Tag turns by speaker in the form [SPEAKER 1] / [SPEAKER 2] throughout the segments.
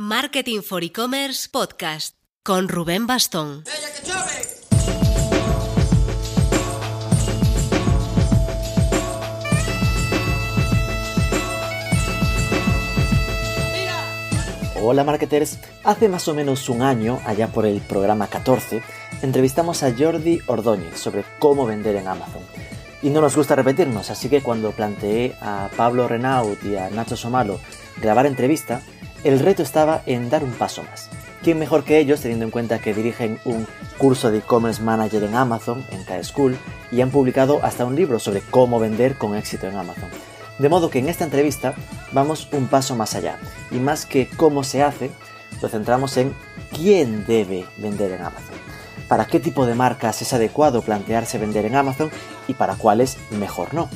[SPEAKER 1] Marketing for E-Commerce Podcast con Rubén Bastón.
[SPEAKER 2] Hola marketers, hace más o menos un año, allá por el programa 14, entrevistamos a Jordi Ordóñez sobre cómo vender en Amazon. Y no nos gusta repetirnos, así que cuando planteé a Pablo Renaud y a Nacho Somalo grabar entrevista, el reto estaba en dar un paso más. ¿Quién mejor que ellos, teniendo en cuenta que dirigen un curso de e-commerce manager en Amazon, en K-School, y han publicado hasta un libro sobre cómo vender con éxito en Amazon? De modo que en esta entrevista vamos un paso más allá, y más que cómo se hace, lo centramos en quién debe vender en Amazon, para qué tipo de marcas es adecuado plantearse vender en Amazon y para cuáles mejor no.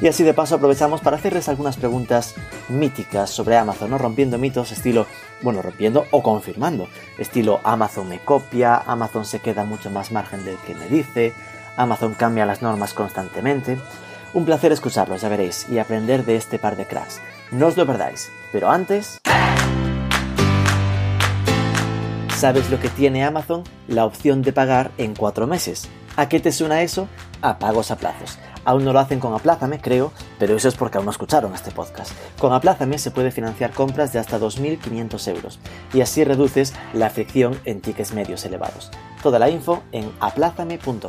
[SPEAKER 2] Y así de paso aprovechamos para hacerles algunas preguntas míticas sobre Amazon, ¿no? rompiendo mitos estilo, bueno, rompiendo o confirmando, estilo Amazon me copia, Amazon se queda mucho más margen del que me dice, Amazon cambia las normas constantemente. Un placer escucharlos, ya veréis, y aprender de este par de cracks. No os lo perdáis, pero antes... ¿Sabes lo que tiene Amazon? La opción de pagar en cuatro meses. ¿A qué te suena eso? A pagos a plazos. Aún no lo hacen con Aplázame, creo, pero eso es porque aún no escucharon este podcast. Con Aplázame se puede financiar compras de hasta 2.500 euros y así reduces la fricción en tickets medios elevados. Toda la info en aplázame.com.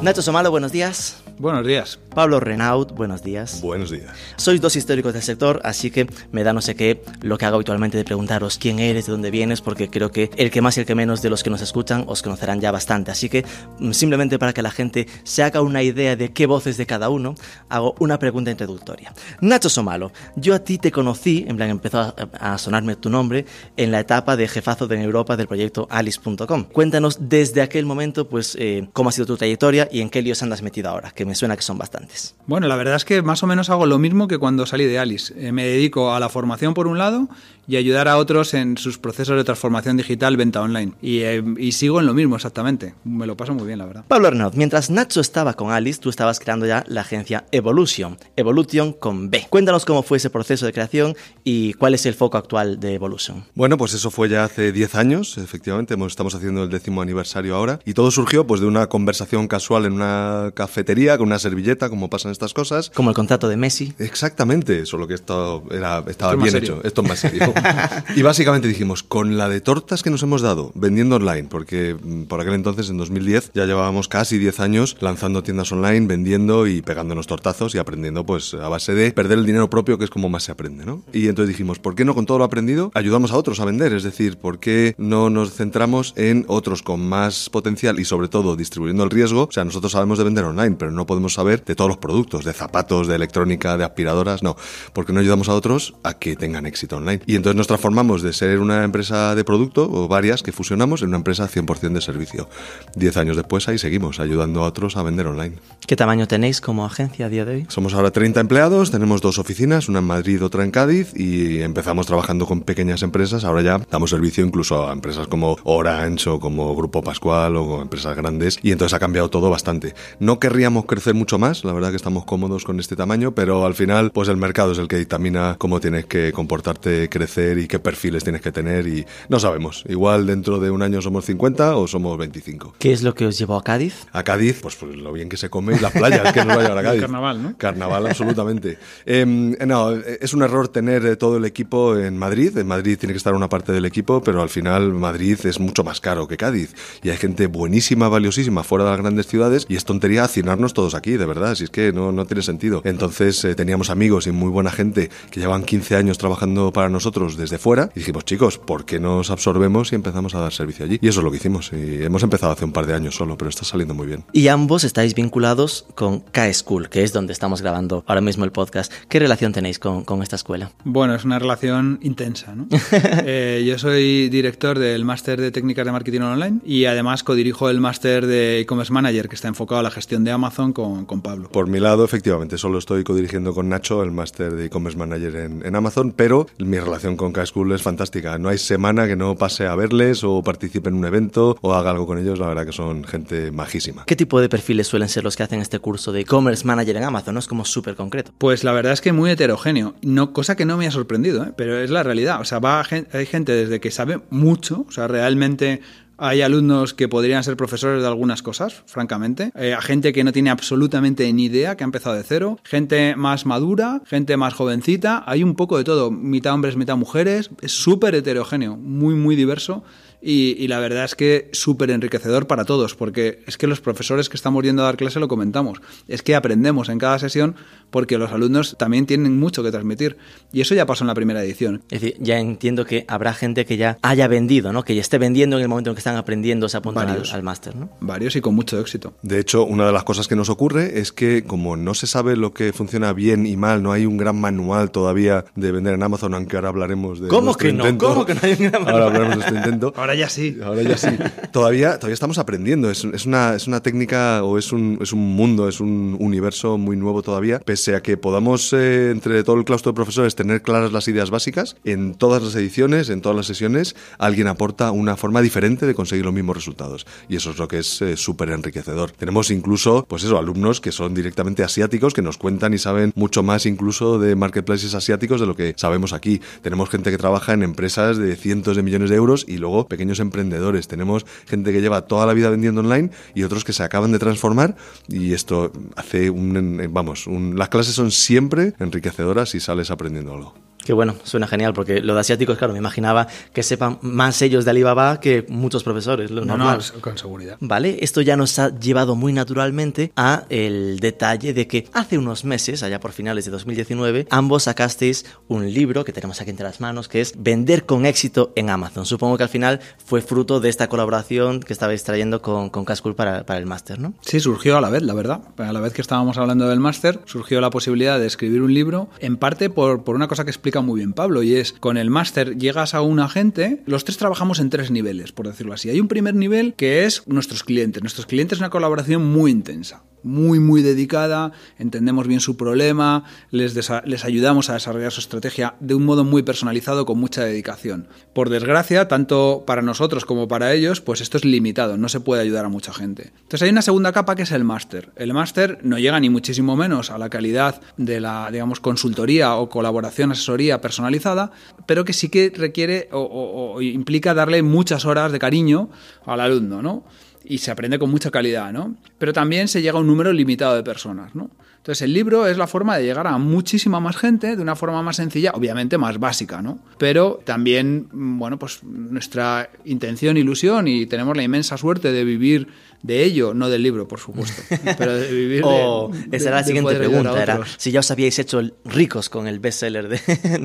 [SPEAKER 2] Nacho Somalo, buenos días.
[SPEAKER 3] Buenos días.
[SPEAKER 2] Pablo Renaud, buenos días.
[SPEAKER 4] Buenos días.
[SPEAKER 2] Sois dos históricos del sector, así que me da no sé qué lo que hago habitualmente de preguntaros quién eres, de dónde vienes, porque creo que el que más y el que menos de los que nos escuchan os conocerán ya bastante. Así que mm, simplemente para que la gente se haga una idea de qué voces de cada uno, hago una pregunta introductoria. Nacho Somalo, yo a ti te conocí, en plan empezó a, a sonarme tu nombre, en la etapa de jefazo de Europa del proyecto alice.com. Cuéntanos desde aquel momento, pues, eh, cómo ha sido tu trayectoria y en qué líos andas metido ahora, que me suena que son bastantes.
[SPEAKER 3] Bueno, la verdad es que más o menos hago lo mismo que cuando salí de Alice. Eh, me dedico a la formación por un lado y ayudar a otros en sus procesos de transformación digital, venta online. Y, eh, y, sigo en lo mismo exactamente. Me lo paso muy bien, la verdad.
[SPEAKER 2] Pablo Arnaud, mientras Nacho estaba con Alice, tú estabas creando ya la agencia Evolution. Evolution con B. Cuéntanos cómo fue ese proceso de creación y cuál es el foco actual de Evolution.
[SPEAKER 4] Bueno, pues eso fue ya hace 10 años, efectivamente. Estamos haciendo el décimo aniversario ahora. Y todo surgió pues de una conversación casual en una cafetería con una servilleta, como pasan estas cosas.
[SPEAKER 2] Como el contrato de Messi.
[SPEAKER 4] Exactamente, solo que esto era, estaba esto bien hecho. Esto es más serio. y básicamente dijimos, con la de tortas que nos hemos dado vendiendo online, porque mm, por aquel entonces, en 2010, ya llevábamos casi 10 años lanzando tiendas online, vendiendo y pegándonos tortazos y aprendiendo pues a base de perder el dinero propio, que es como más se aprende, ¿no? Y entonces dijimos, ¿por qué no con todo lo aprendido ayudamos a otros a vender? Es decir, ¿por qué no nos centramos en otros con más potencial y sobre todo distribuyendo el riesgo? O sea, nosotros sabemos de vender online, pero no podemos saber de todos los productos, de zapatos, de electrónica, de aspiradoras, no, porque no ayudamos a otros a que tengan éxito online. Y entonces nos transformamos de ser una empresa de producto o varias que fusionamos en una empresa 100% de servicio. Diez años después ahí seguimos ayudando a otros a vender online.
[SPEAKER 2] ¿Qué tamaño tenéis como agencia a día de hoy?
[SPEAKER 4] Somos ahora 30 empleados, tenemos dos oficinas, una en Madrid, otra en Cádiz y empezamos trabajando con pequeñas empresas, ahora ya damos servicio incluso a empresas como Orange o como Grupo Pascual o empresas grandes y entonces ha cambiado todo bastante. No querríamos crecer mucho más, la verdad que estamos cómodos con este tamaño, pero al final pues el mercado es el que dictamina cómo tienes que comportarte, crecer y qué perfiles tienes que tener y no sabemos. Igual dentro de un año somos 50 o somos 25.
[SPEAKER 2] ¿Qué es lo que os llevó a Cádiz?
[SPEAKER 4] A Cádiz, pues, pues lo bien que se come y las playas que nos va a llevar a Cádiz.
[SPEAKER 3] Carnaval, ¿no?
[SPEAKER 4] Carnaval, absolutamente. eh, no, es un error tener todo el equipo en Madrid. En Madrid tiene que estar una parte del equipo, pero al final Madrid es mucho más caro que Cádiz. Y hay gente buenísima, valiosísima fuera de las grandes ciudades y es tontería hacinarnos todos aquí, de verdad. Si es que no, no tiene sentido. Entonces eh, teníamos amigos y muy buena gente que llevan 15 años trabajando para nosotros desde fuera y dijimos, chicos, ¿por qué nos absorbemos y empezamos a dar servicio allí? Y eso es lo que hicimos. Y hemos empezado hace un par de años solo, pero está saliendo muy bien.
[SPEAKER 2] Y ambos estáis vinculados con K-School, que es donde estamos grabando ahora mismo el podcast. ¿Qué relación tenéis con, con esta escuela?
[SPEAKER 3] Bueno, es una relación intensa, ¿no? eh, yo soy director del máster de técnicas de marketing online y además codirijo el máster de e-commerce manager que está enfocado a la gestión de Amazon Amazon con, con, Pablo.
[SPEAKER 4] Por mi lado, efectivamente, solo estoy codirigiendo con Nacho el máster de e-commerce manager en, en, Amazon, pero mi relación con K-School es fantástica. No hay semana que no pase a verles o participe en un evento o haga algo con ellos. La verdad que son gente majísima.
[SPEAKER 2] ¿Qué tipo de perfiles suelen ser los que hacen este curso de e-commerce manager en Amazon? ¿No es como súper concreto?
[SPEAKER 3] Pues la verdad es que muy heterogéneo, no, cosa que no me ha sorprendido, ¿eh? pero es la realidad. O sea, va, hay gente desde que sabe mucho, o sea, realmente hay alumnos que podrían ser profesores de algunas cosas, francamente. Eh, a gente que no tiene absolutamente ni idea, que ha empezado de cero. Gente más madura, gente más jovencita. Hay un poco de todo. Mitad hombres, mitad mujeres. Es súper heterogéneo, muy, muy diverso. Y, la verdad es que súper enriquecedor para todos, porque es que los profesores que estamos yendo a dar clase lo comentamos. Es que aprendemos en cada sesión porque los alumnos también tienen mucho que transmitir. Y eso ya pasó en la primera edición.
[SPEAKER 2] Es decir, ya entiendo que habrá gente que ya haya vendido, ¿no? Que ya esté vendiendo en el momento en que están aprendiendo, se apuntan al, al máster, ¿no?
[SPEAKER 3] Varios y con mucho éxito.
[SPEAKER 4] De hecho, una de las cosas que nos ocurre es que como no se sabe lo que funciona bien y mal, no hay un gran manual todavía de vender en Amazon, aunque ahora hablaremos de
[SPEAKER 2] ¿Cómo que no? ¿Cómo que no hay un gran manual?
[SPEAKER 4] Ahora hablaremos de este intento.
[SPEAKER 3] Ahora ya sí.
[SPEAKER 4] Ahora ya sí. todavía, todavía estamos aprendiendo. Es, es, una, es una técnica o es un, es un mundo, es un universo muy nuevo todavía. Pese a que podamos, eh, entre todo el claustro de profesores, tener claras las ideas básicas, en todas las ediciones, en todas las sesiones, alguien aporta una forma diferente de conseguir los mismos resultados. Y eso es lo que es eh, súper enriquecedor. Tenemos incluso, pues eso, alumnos que son directamente asiáticos, que nos cuentan y saben mucho más incluso de marketplaces asiáticos de lo que sabemos aquí. Tenemos gente que trabaja en empresas de cientos de millones de euros y luego pequeños emprendedores tenemos gente que lleva toda la vida vendiendo online y otros que se acaban de transformar y esto hace un, vamos, las clases son siempre enriquecedoras y sales aprendiendo algo.
[SPEAKER 2] Qué bueno, suena genial, porque lo de asiáticos, claro, me imaginaba que sepan más ellos de Alibaba que muchos profesores, lo
[SPEAKER 3] no,
[SPEAKER 2] normal.
[SPEAKER 3] No, con seguridad.
[SPEAKER 2] Vale, esto ya nos ha llevado muy naturalmente a el detalle de que hace unos meses, allá por finales de 2019, ambos sacasteis un libro que tenemos aquí entre las manos, que es Vender con éxito en Amazon. Supongo que al final fue fruto de esta colaboración que estabais trayendo con, con Cascool para, para el máster, ¿no?
[SPEAKER 3] Sí, surgió a la vez, la verdad. A la vez que estábamos hablando del máster, surgió la posibilidad de escribir un libro, en parte por, por una cosa que explica muy bien Pablo, y es con el máster llegas a un agente, los tres trabajamos en tres niveles, por decirlo así. Hay un primer nivel que es nuestros clientes. Nuestros clientes es una colaboración muy intensa muy, muy dedicada, entendemos bien su problema, les, les, ayudamos a desarrollar su estrategia de un modo muy personalizado, con mucha dedicación. Por desgracia, tanto para nosotros como para ellos, pues esto es limitado, no se puede ayudar a mucha gente. Entonces hay una segunda capa que es el máster. El máster no llega ni muchísimo menos a la calidad de la, digamos, consultoría o colaboración, asesoría personalizada, pero que sí que requiere o, o implica darle muchas horas de cariño al alumno, ¿no? Y se aprende con mucha calidad, ¿no? Pero también se llega a un número limitado de personas, ¿no? Entonces el libro es la forma de llegar a muchísima más gente de una forma más sencilla, obviamente más básica, ¿no? Pero también, bueno, pues nuestra intención, ilusión y tenemos la inmensa suerte de vivir de ello, no del libro, por supuesto, pero de vivir
[SPEAKER 2] oh, Esa era la siguiente pregunta, era si ya os habíais hecho ricos con el bestseller de,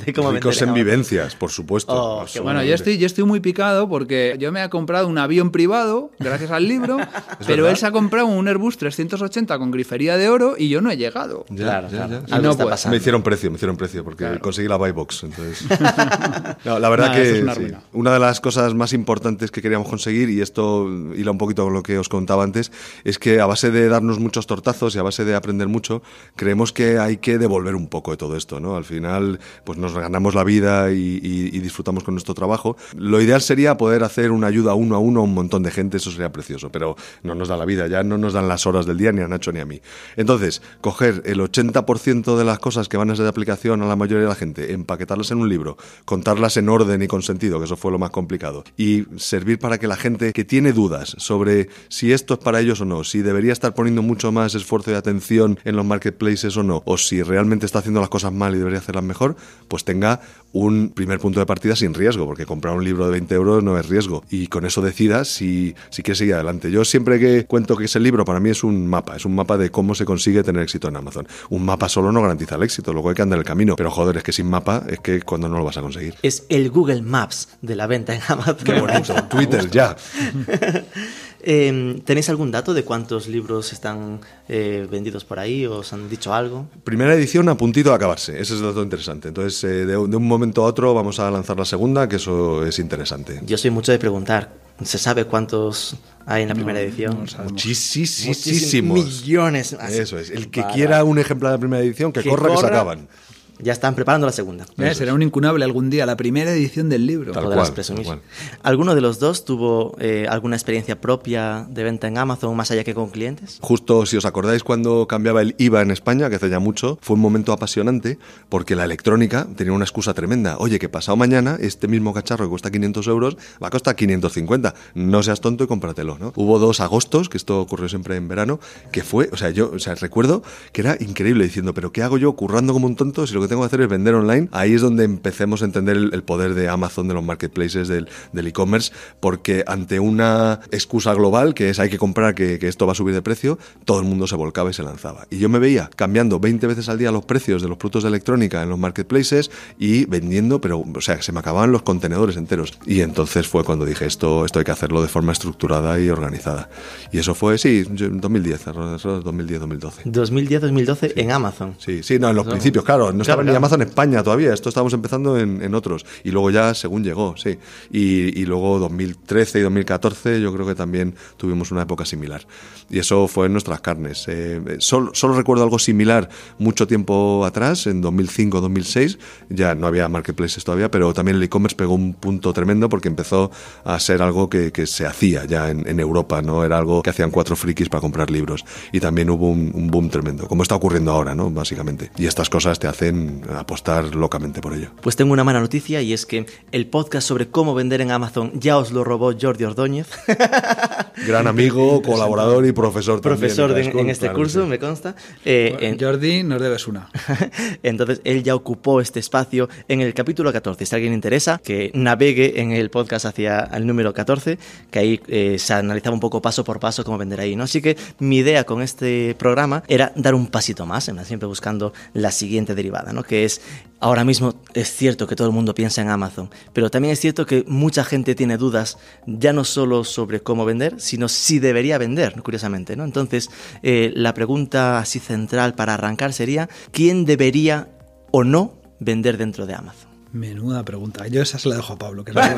[SPEAKER 2] de cómo
[SPEAKER 4] Ricos en vivencias, por supuesto.
[SPEAKER 2] Oh,
[SPEAKER 3] bueno, yo estoy, yo estoy muy picado porque yo me he comprado un avión privado gracias al libro, pero él se ha comprado un Airbus 380 con grifería de oro y yo no he llegado.
[SPEAKER 2] Claro,
[SPEAKER 3] No
[SPEAKER 4] me hicieron precio, me hicieron precio porque conseguí la buy box. Entonces... la verdad que una, una de las cosas más importantes que queríamos conseguir, y esto hila un poquito con lo que os contaba antes, es que a base de darnos muchos tortazos y a base de aprender mucho, creemos que hay que devolver un poco de todo esto, ¿no? Al final, pues nos ganamos la vida y, disfrutamos con nuestro trabajo. Lo ideal sería poder hacer una ayuda uno a uno a un montón de gente, eso sería precioso, pero no nos da la vida, ya no nos dan las horas del día ni a Nacho ni a mí. Entonces, coger el 80% de las cosas que van a ser de aplicación a la mayoría de la gente, empaquetarlas en un libro, contarlas en orden y con sentido, que eso fue lo más complicado, y servir para que la gente que tiene dudas sobre si esto es para ellos o no, si debería estar poniendo mucho más esfuerzo y atención en los marketplaces o no, o si realmente está haciendo las cosas mal y debería hacerlas mejor, pues tenga un primer punto de partida sin riesgo, porque comprar un libro de 20 euros no es riesgo. Y con eso decida si, si quiere seguir adelante. Yo siempre que cuento que es el libro, para mí es un mapa, es un mapa de cómo se consigue tener éxito en Amazon. Un mapa solo no garantiza el éxito, luego hay que andar el camino. Pero joder, es que sin mapa es que cuando no lo vas a conseguir.
[SPEAKER 2] Es el Google Maps de la venta en Amazon.
[SPEAKER 4] Qué bonito. Twitter, ya.
[SPEAKER 2] Em, ¿Tenéis algún dato de cuántos libros están eh, vendidos por ahí? ¿Os han dicho algo?
[SPEAKER 4] Primera edición a puntito de acabarse, ese es el dato interesante. Entonces, eh, de, un momento a otro vamos a lanzar la segunda, que eso es interesante.
[SPEAKER 2] Yo soy mucho de preguntar ¿Se sabe cuántos hay en la primera edición?
[SPEAKER 4] Muchísimos.
[SPEAKER 2] Millones.
[SPEAKER 4] Eso es. El que quiera un ejemplar de la primera edición, que, corra, que se acaban.
[SPEAKER 2] Ya están preparando la segunda.
[SPEAKER 3] será un incunable algún día, la primera edición del libro.
[SPEAKER 2] Tal cual, ¿Alguno de los dos tuvo eh, alguna experiencia propia de venta en Amazon más allá que con clientes?
[SPEAKER 4] Justo, si os acordáis, cuando cambiaba el IVA en España, que hace ya mucho, fue un momento apasionante porque la electrónica tenía una excusa tremenda. Oye, que pasado mañana este mismo cacharro que cuesta 500 euros va a costar 550. No seas tonto y cómpratelo, ¿no? Hubo dos agostos, que esto ocurrió siempre en verano, que fue, o sea, yo o sea, recuerdo que era increíble diciendo, pero ¿qué hago yo currando como un tonto si lo que tengo que hacer es vender online, ahí es donde empecemos a entender el, poder de Amazon, de los marketplaces, del e-commerce, porque ante una excusa global, que es hay que comprar, que, esto va a subir de precio, todo el mundo se volcaba y se lanzaba. Y yo me veía cambiando 20 veces al día los precios de los productos de electrónica en los marketplaces y vendiendo, pero, o sea, se me acababan los contenedores enteros. Y entonces fue cuando dije, esto, esto hay que hacerlo de forma estructurada y organizada. Y eso fue, sí, 2010, 2010-2012.
[SPEAKER 2] 2010-2012 en Amazon.
[SPEAKER 4] Sí, sí, no, en los principios, claro, no estaba ni Amazon en España todavía, esto estábamos empezando en, otros. Y luego ya según llegó, sí. Y, luego 2013 y 2014 yo creo que también tuvimos una época similar. Y eso fue en nuestras carnes. Eh, solo, recuerdo algo similar mucho tiempo atrás, en 2005-2006, ya no había marketplaces todavía, pero también el e-commerce pegó un punto tremendo porque empezó a ser algo que, se hacía ya en, Europa, ¿no? Era algo que hacían cuatro frikis para comprar libros. Y también hubo un, un boom tremendo, como está ocurriendo ahora, ¿no? Básicamente. Y estas cosas te hacen apostar locamente por ello.
[SPEAKER 2] Pues tengo una mala noticia y es que el podcast sobre cómo vender en Amazon ya os lo robó Jordi Ordóñez.
[SPEAKER 4] Gran amigo, colaborador y profesor
[SPEAKER 2] Profesor en, este curso, me consta.
[SPEAKER 3] Eh, Jordi, nos debes una.
[SPEAKER 2] Entonces, él ya ocupó este espacio en el capítulo 14. Si a alguien interesa, que navegue en el podcast hacia el número 14, que ahí eh, se analizaba un poco paso por paso cómo vender ahí. ¿no? Así que mi idea con este programa era dar un pasito más, siempre buscando la siguiente derivada, ¿no? Que es Ahora mismo es cierto que todo el mundo piensa en Amazon, pero también es cierto que mucha gente tiene dudas ya no solo sobre cómo vender, sino si debería vender, curiosamente. ¿no? Entonces, eh, la pregunta así central para arrancar sería, ¿quién debería o no vender dentro de Amazon?
[SPEAKER 3] Menuda pregunta. Yo esa se la dejo a Pablo, que es
[SPEAKER 4] venga,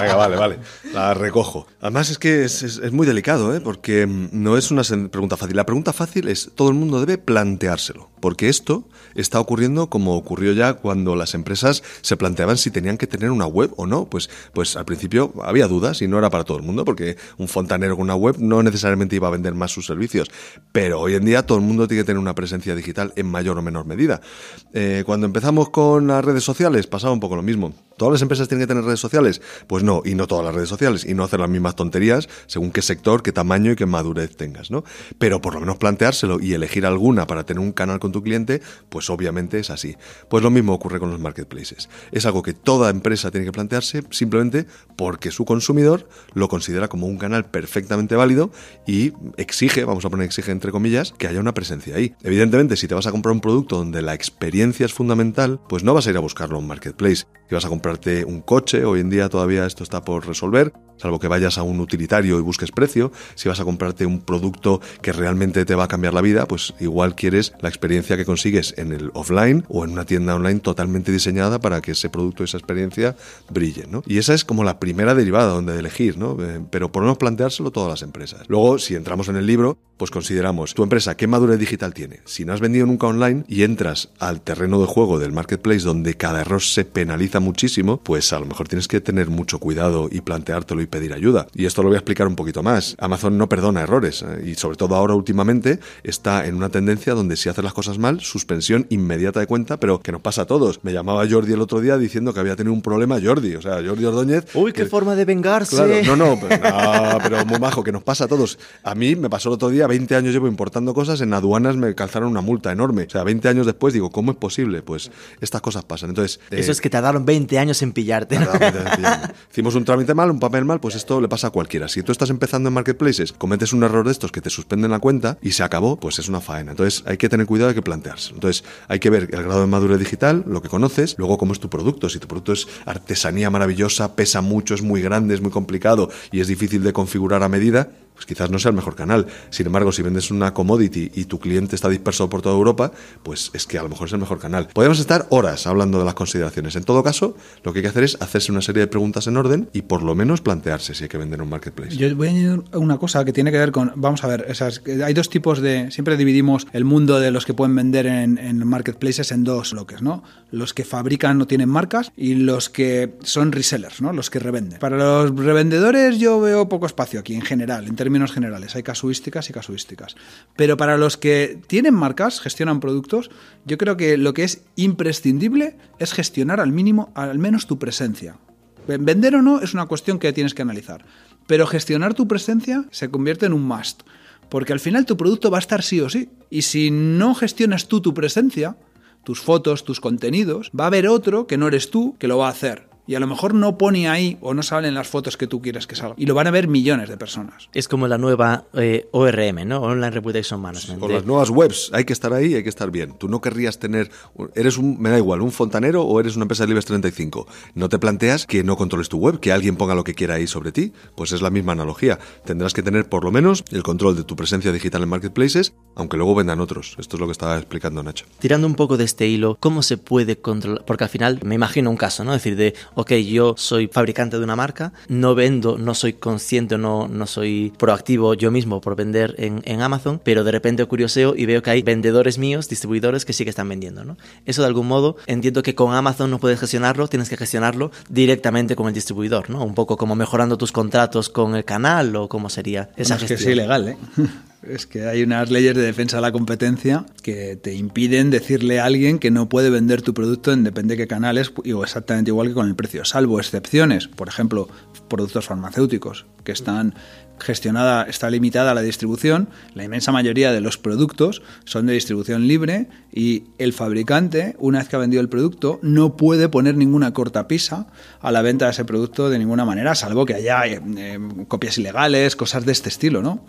[SPEAKER 4] venga, vale, vale. La recojo. Además es que es, es, muy delicado, ¿eh? porque no es una pregunta fácil. La pregunta fácil es, todo el mundo debe planteárselo, porque esto está ocurriendo como ocurrió ya cuando las empresas se planteaban si tenían que tener una web o no. Pues, pues al principio había dudas y no era para todo el mundo, porque un fontanero con una web no necesariamente iba a vender más sus servicios. Pero hoy en día todo el mundo tiene que tener una presencia digital en mayor o menor medida. Eh, cuando empezamos con las redes sociales, pasaba un poco lo mismo. ¿Todas las empresas tienen que tener redes sociales? Pues no, y no todas las redes sociales, y no hacer las mismas tonterías según qué sector, qué tamaño y qué madurez tengas, ¿no? Pero por lo menos planteárselo y elegir alguna para tener un canal con tu cliente, pues obviamente es así. Pues lo mismo ocurre con los marketplaces. Es algo que toda empresa tiene que plantearse simplemente porque su consumidor lo considera como un canal perfectamente válido y exige, vamos a poner exige entre comillas, que haya una presencia ahí. Evidentemente, si te vas a comprar un producto donde la experiencia es fundamental, pues no vas a ir a buscarlo en marketplace. Si vas a comprarte un coche, hoy en día todavía esto está por resolver, salvo que vayas a un utilitario y busques precio. Si vas a comprarte un producto que realmente te va a cambiar la vida, pues igual quieres la experiencia que consigues en el offline o en una tienda online totalmente diseñada para que ese producto, esa experiencia brille. ¿no? Y esa es como la primera derivada donde elegir, ¿no? Eh, pero por no planteárselo todas las empresas. Luego, si entramos en el libro, pues consideramos tu empresa qué madurez digital tiene. Si no has vendido nunca online y entras al terreno de juego del marketplace donde cada error se penaliza muchísimo, pues a lo mejor tienes que tener mucho cuidado y planteártelo y pedir ayuda. Y esto lo voy a explicar un poquito más. Amazon no perdona errores eh, y sobre todo ahora últimamente está en una tendencia donde si haces las cosas mal, suspensión inmediata de cuenta, pero que nos pasa a todos. Me llamaba Jordi el otro día diciendo que había tenido un problema Jordi, o sea, Jordi Ordóñez.
[SPEAKER 2] Uy, qué forma de vengarse.
[SPEAKER 4] no, no, pero, no, pero muy bajo, que nos pasa a todos. A mí me pasó el otro día, 20 años llevo importando cosas, en aduanas me calzaron una multa enorme. O sea, 20 años después digo, ¿cómo es posible? Pues estas cosas pasan. Entonces,
[SPEAKER 2] Eso es que tardaron 20 años en pillarte.
[SPEAKER 4] Hicimos un trámite mal, un papel mal, pues esto le pasa a cualquiera. Si tú estás empezando en marketplaces, cometes un error de estos que te suspenden la cuenta y se acabó, pues es una faena. Entonces hay que tener cuidado, hay que plantearse. Entonces hay que ver el grado de madurez digital, lo que conoces, luego cómo es tu producto. Si tu producto es artesanía maravillosa, pesa mucho, es muy grande, es muy complicado y es difícil de configurar a medida, pues quizás no sea el mejor canal. Sin embargo, si vendes una commodity y tu cliente está disperso por toda Europa, pues es que a lo mejor es el mejor canal. Podemos estar horas hablando de las consideraciones. En todo caso, lo que hay que hacer es hacerse una serie de preguntas en orden y por lo menos plantearse si hay que vender un marketplace.
[SPEAKER 3] Yo voy a añadir una cosa que tiene que ver con, vamos a ver, esas, hay dos tipos de, siempre dividimos el mundo de los que pueden vender en, marketplaces en dos bloques, ¿no? Los que fabrican no tienen marcas y los que son resellers, ¿no? Los que revenden. Para los revendedores yo veo poco espacio aquí en general, en términos generales. Hay casuísticas y casuísticas. Pero para los que tienen marcas, gestionan productos, yo creo que lo que es imprescindible es gestionar al mínimo, al menos tu presencia. Vender o no es una cuestión que tienes que analizar. Pero gestionar tu presencia se convierte en un must. Porque al final tu producto va a estar sí o sí. Y si no gestionas tú tu presencia, tus fotos, tus contenidos, va a haber otro que no eres tú que lo va a hacer y a lo mejor no pone ahí o no salen las fotos que tú quieres que salgan. Y lo van a ver millones de personas.
[SPEAKER 2] Es como la nueva eh, ORM, ¿no? Online Reputation Management.
[SPEAKER 4] Con las nuevas webs, hay que estar ahí, hay que estar bien. Tú no querrías tener, eres un, me da igual, un fontanero o eres una empresa de Libres 35. No te planteas que no controles tu web, que alguien ponga lo que quiera ahí sobre ti. Pues es la misma analogía. Tendrás que tener por lo menos el control de tu presencia digital en marketplaces, aunque luego vendan otros. Esto es lo que estaba explicando Nacho.
[SPEAKER 2] Tirando un poco de este hilo, ¿cómo se puede controlar? Porque al final me imagino un caso, ¿no? Es decir, de ok, yo soy fabricante de una marca, no vendo, no soy consciente, no, no soy proactivo yo mismo por vender en, en Amazon, pero de repente curioseo y veo que hay vendedores míos, distribuidores que sí que están vendiendo. ¿no? Eso de algún modo entiendo que con Amazon no puedes gestionarlo, tienes que gestionarlo directamente con el distribuidor, ¿no? Un poco como mejorando tus contratos con el canal o cómo sería esa
[SPEAKER 3] es
[SPEAKER 2] gestión.
[SPEAKER 3] que es ilegal, ¿eh? Es que hay unas leyes de defensa de la competencia que te impiden decirle a alguien que no puede vender tu producto en depende de qué canales, o exactamente igual que con el precio, salvo excepciones, por ejemplo, productos farmacéuticos, que están gestionada, está limitada la distribución. La inmensa mayoría de los productos son de distribución libre y el fabricante, una vez que ha vendido el producto, no puede poner ninguna cortapisa a la venta de ese producto de ninguna manera, salvo que haya eh, eh, copias ilegales, cosas de este estilo, ¿no?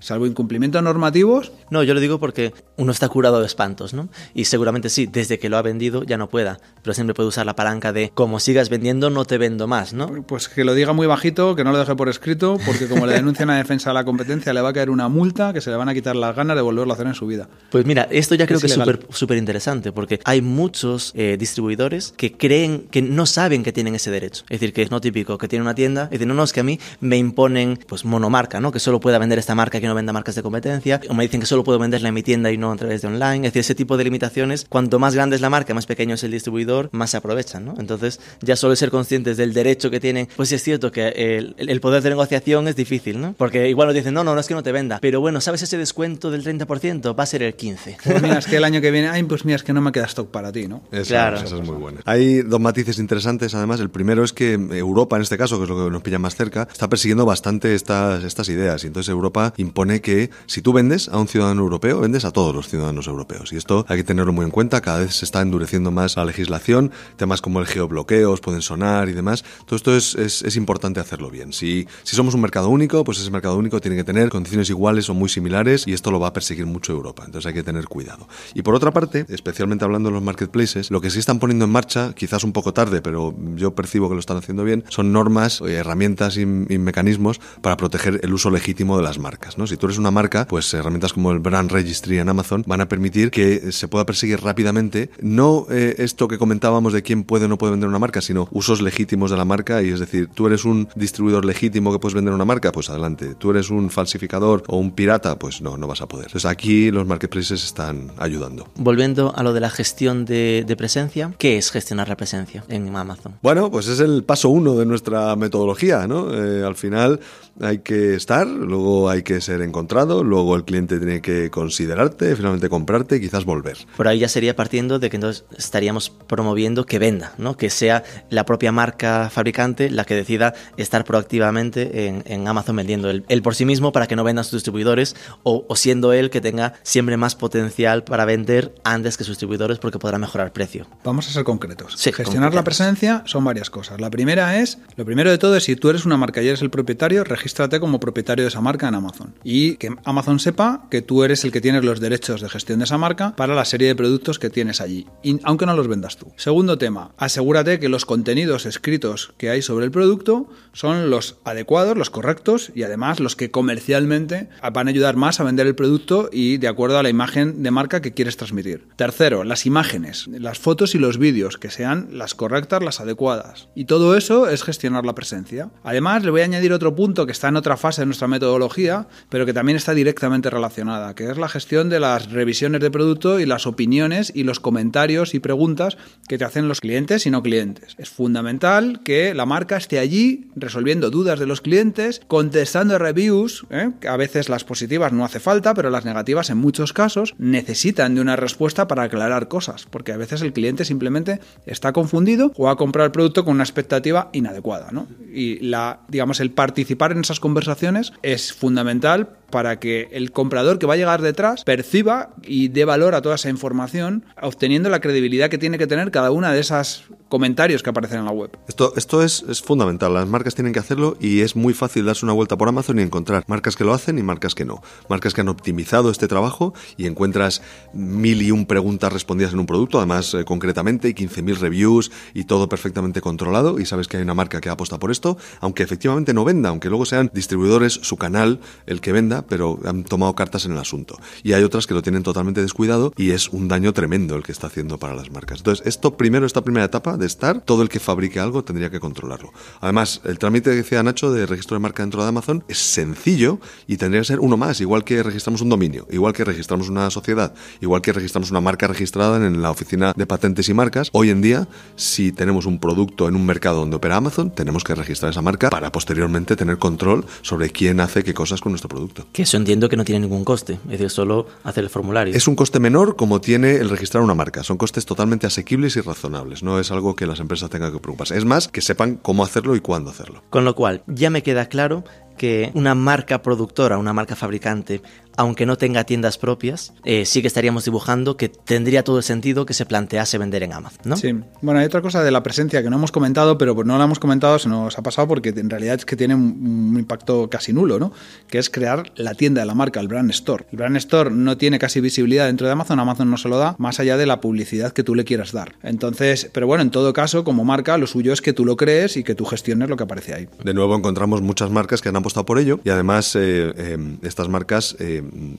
[SPEAKER 3] Salvo incumplimientos normativos.
[SPEAKER 2] No, yo lo digo porque uno está curado de espantos, ¿no? Y seguramente sí, desde que lo ha vendido ya no pueda, pero siempre puede usar la palanca de como sigas vendiendo no te vendo más, ¿no?
[SPEAKER 3] Pues que lo diga muy bajito, que no lo deje por escrito, porque como le denuncian a defensa de la competencia le va a caer una multa que se le van a quitar las ganas de volverlo a hacer en su vida.
[SPEAKER 2] Pues mira, esto ya creo que es súper interesante, porque hay muchos eh, distribuidores que creen que no saben que tienen ese derecho. Es decir, que es no típico, que tiene una tienda y dicen, no, no, es que a mí me imponen pues monomarca, ¿no? Que solo pueda vender esta marca que no venda marcas de competencia, o me dicen que solo puedo venderla en mi tienda y no a través de online. Es decir, ese tipo de limitaciones, cuanto más grande es la marca, más pequeño es el distribuidor, más se aprovechan, ¿no? Entonces, ya solo ser conscientes del derecho que tienen, pues es cierto que el, el poder de negociación es difícil, ¿no? Porque igual nos dicen, no, no, no es que no te venda, pero bueno, ¿sabes ese descuento del 30%? Va a ser el 15%.
[SPEAKER 3] Pues mira, es que el año que viene, ay, pues mira, es que no me queda stock para ti, ¿no?
[SPEAKER 4] Eso, claro. Eso es muy bueno. Hay dos matices interesantes, además. El primero es que Europa, en este caso, que es lo que nos pilla más cerca, está persiguiendo bastante estas, estas ideas. Y entonces Europa impone que si tú vendes a un ciudadano europeo, vendes a todos los ciudadanos europeos. Y esto hay que tenerlo muy en cuenta. Cada vez se está endureciendo más la legislación. Temas como el geobloqueos pueden sonar y demás. Todo esto es, es, es importante hacerlo bien. Si, si somos un mercado único, pues ese mercado único tiene que tener condiciones iguales o muy similares y esto lo va a perseguir mucho Europa. Entonces hay que tener cuidado. Y por otra parte, especialmente hablando de los marketplaces, lo que sí están poniendo en marcha, quizás un poco tarde, pero yo percibo que lo están haciendo bien, son normas, eh, herramientas y, y mecanismos para proteger el uso legítimo de las marcas. ¿no? Si tú eres una marca, pues herramientas como el Brand Registry en Amazon van a permitir que se pueda perseguir rápidamente no eh, esto que comentábamos de quién puede o no puede vender una marca, sino usos legítimos de la marca y es decir, tú eres un distribuidor legítimo que puedes vender una marca, pues adelante. Tú eres un falsificador o un pirata, pues no, no vas a poder. Entonces aquí los marketplaces están ayudando.
[SPEAKER 2] Volviendo a lo de la gestión de, de presencia, ¿qué es gestionar la presencia en Amazon?
[SPEAKER 4] Bueno, pues es el paso uno de nuestra metodología, ¿no? Eh, al final hay que estar, luego hay que ser encontrado, luego el cliente tiene que considerarte, finalmente comprarte y quizás volver.
[SPEAKER 2] Por ahí ya sería partiendo de que entonces estaríamos promoviendo que venda, ¿no? que sea la propia marca fabricante la que decida estar proactivamente en, en Amazon vendiendo él, él, por sí mismo para que no vendan sus distribuidores o, o, siendo él que tenga siempre más potencial para vender antes que sus distribuidores porque podrá mejorar precio.
[SPEAKER 3] Vamos a ser concretos. Sí, Gestionar concretos. la presencia son varias cosas. La primera es, lo primero de todo es si tú eres una marca y eres el propietario, regístrate como propietario de esa marca en Amazon. Y que Amazon sepa que tú eres el que tienes los derechos de gestión de esa marca para la serie de productos que tienes allí, aunque no los vendas tú. Segundo tema, asegúrate que los contenidos escritos que hay sobre el producto son los adecuados, los correctos y además los que comercialmente van a ayudar más a vender el producto y de acuerdo a la imagen de marca que quieres transmitir. Tercero, las imágenes, las fotos y los vídeos que sean las correctas, las adecuadas. Y todo eso es gestionar la presencia. Además, le voy a añadir otro punto que está en otra fase de nuestra metodología, que también está directamente relacionada, que es la gestión de las revisiones de producto y las opiniones y los comentarios y preguntas que te hacen los clientes y no clientes. Es fundamental que la marca esté allí resolviendo dudas de los clientes, contestando reviews, ¿eh? a veces las positivas no hace falta, pero las negativas en muchos casos necesitan de una respuesta para aclarar cosas, porque a veces el cliente simplemente está confundido o ha comprado el producto con una expectativa inadecuada. Y la, digamos, el participar en esas conversaciones es fundamental Tal para que el comprador que va a llegar detrás perciba y dé valor a toda esa información, obteniendo la credibilidad que tiene que tener cada una de esas comentarios que aparecen en la web.
[SPEAKER 4] Esto, esto es, es, fundamental, las marcas tienen que hacerlo y es muy fácil darse una vuelta por Amazon y encontrar marcas que lo hacen y marcas que no. Marcas que han optimizado este trabajo y encuentras mil y un preguntas respondidas en un producto, además eh, concretamente, y 15.000 reviews y todo perfectamente controlado y sabes que hay una marca que apuesta por esto, aunque efectivamente no venda, aunque luego sean distribuidores, su canal, el que venda, pero han tomado cartas en el asunto. Y hay otras que lo tienen totalmente descuidado y es un daño tremendo el que está haciendo para las marcas. Entonces, esto primero, esta primera etapa de estar, todo el que fabrique algo tendría que controlarlo. Además, el trámite que decía Nacho de registro de marca dentro de Amazon es sencillo y tendría que ser uno más, igual que registramos un dominio, igual que registramos una sociedad, igual que registramos una marca registrada en la oficina de patentes y marcas. Hoy en día, si tenemos un producto en un mercado donde opera Amazon, tenemos que registrar esa marca para posteriormente tener control sobre quién hace qué cosas con nuestro producto.
[SPEAKER 2] Que eso entiendo que no tiene ningún coste, es decir, solo hacer el formulario.
[SPEAKER 4] Es un coste menor como tiene el registrar una marca. Son costes totalmente asequibles y razonables. No es algo que las empresas tengan que preocuparse. Es más, que sepan cómo hacerlo y cuándo hacerlo.
[SPEAKER 2] Con lo cual, ya me queda claro que una marca productora, una marca fabricante, aunque no tenga tiendas propias, eh, sí que estaríamos dibujando que tendría todo el sentido que se plantease vender en Amazon, ¿no?
[SPEAKER 3] Sí. Bueno, hay otra cosa de la presencia que no hemos comentado, pero pues no la hemos comentado, se nos ha pasado porque en realidad es que tiene un, impacto casi nulo, ¿no? Que es crear la tienda de la marca, el brand store. El brand store no tiene casi visibilidad dentro de Amazon, Amazon no se lo da, más allá de la publicidad que tú le quieras dar. Entonces, pero bueno, en todo caso, como marca, lo suyo es que tú lo crees y que tú gestiones lo que aparece ahí.
[SPEAKER 4] De nuevo encontramos muchas marcas que han apostado por ello y además eh, eh, estas marcas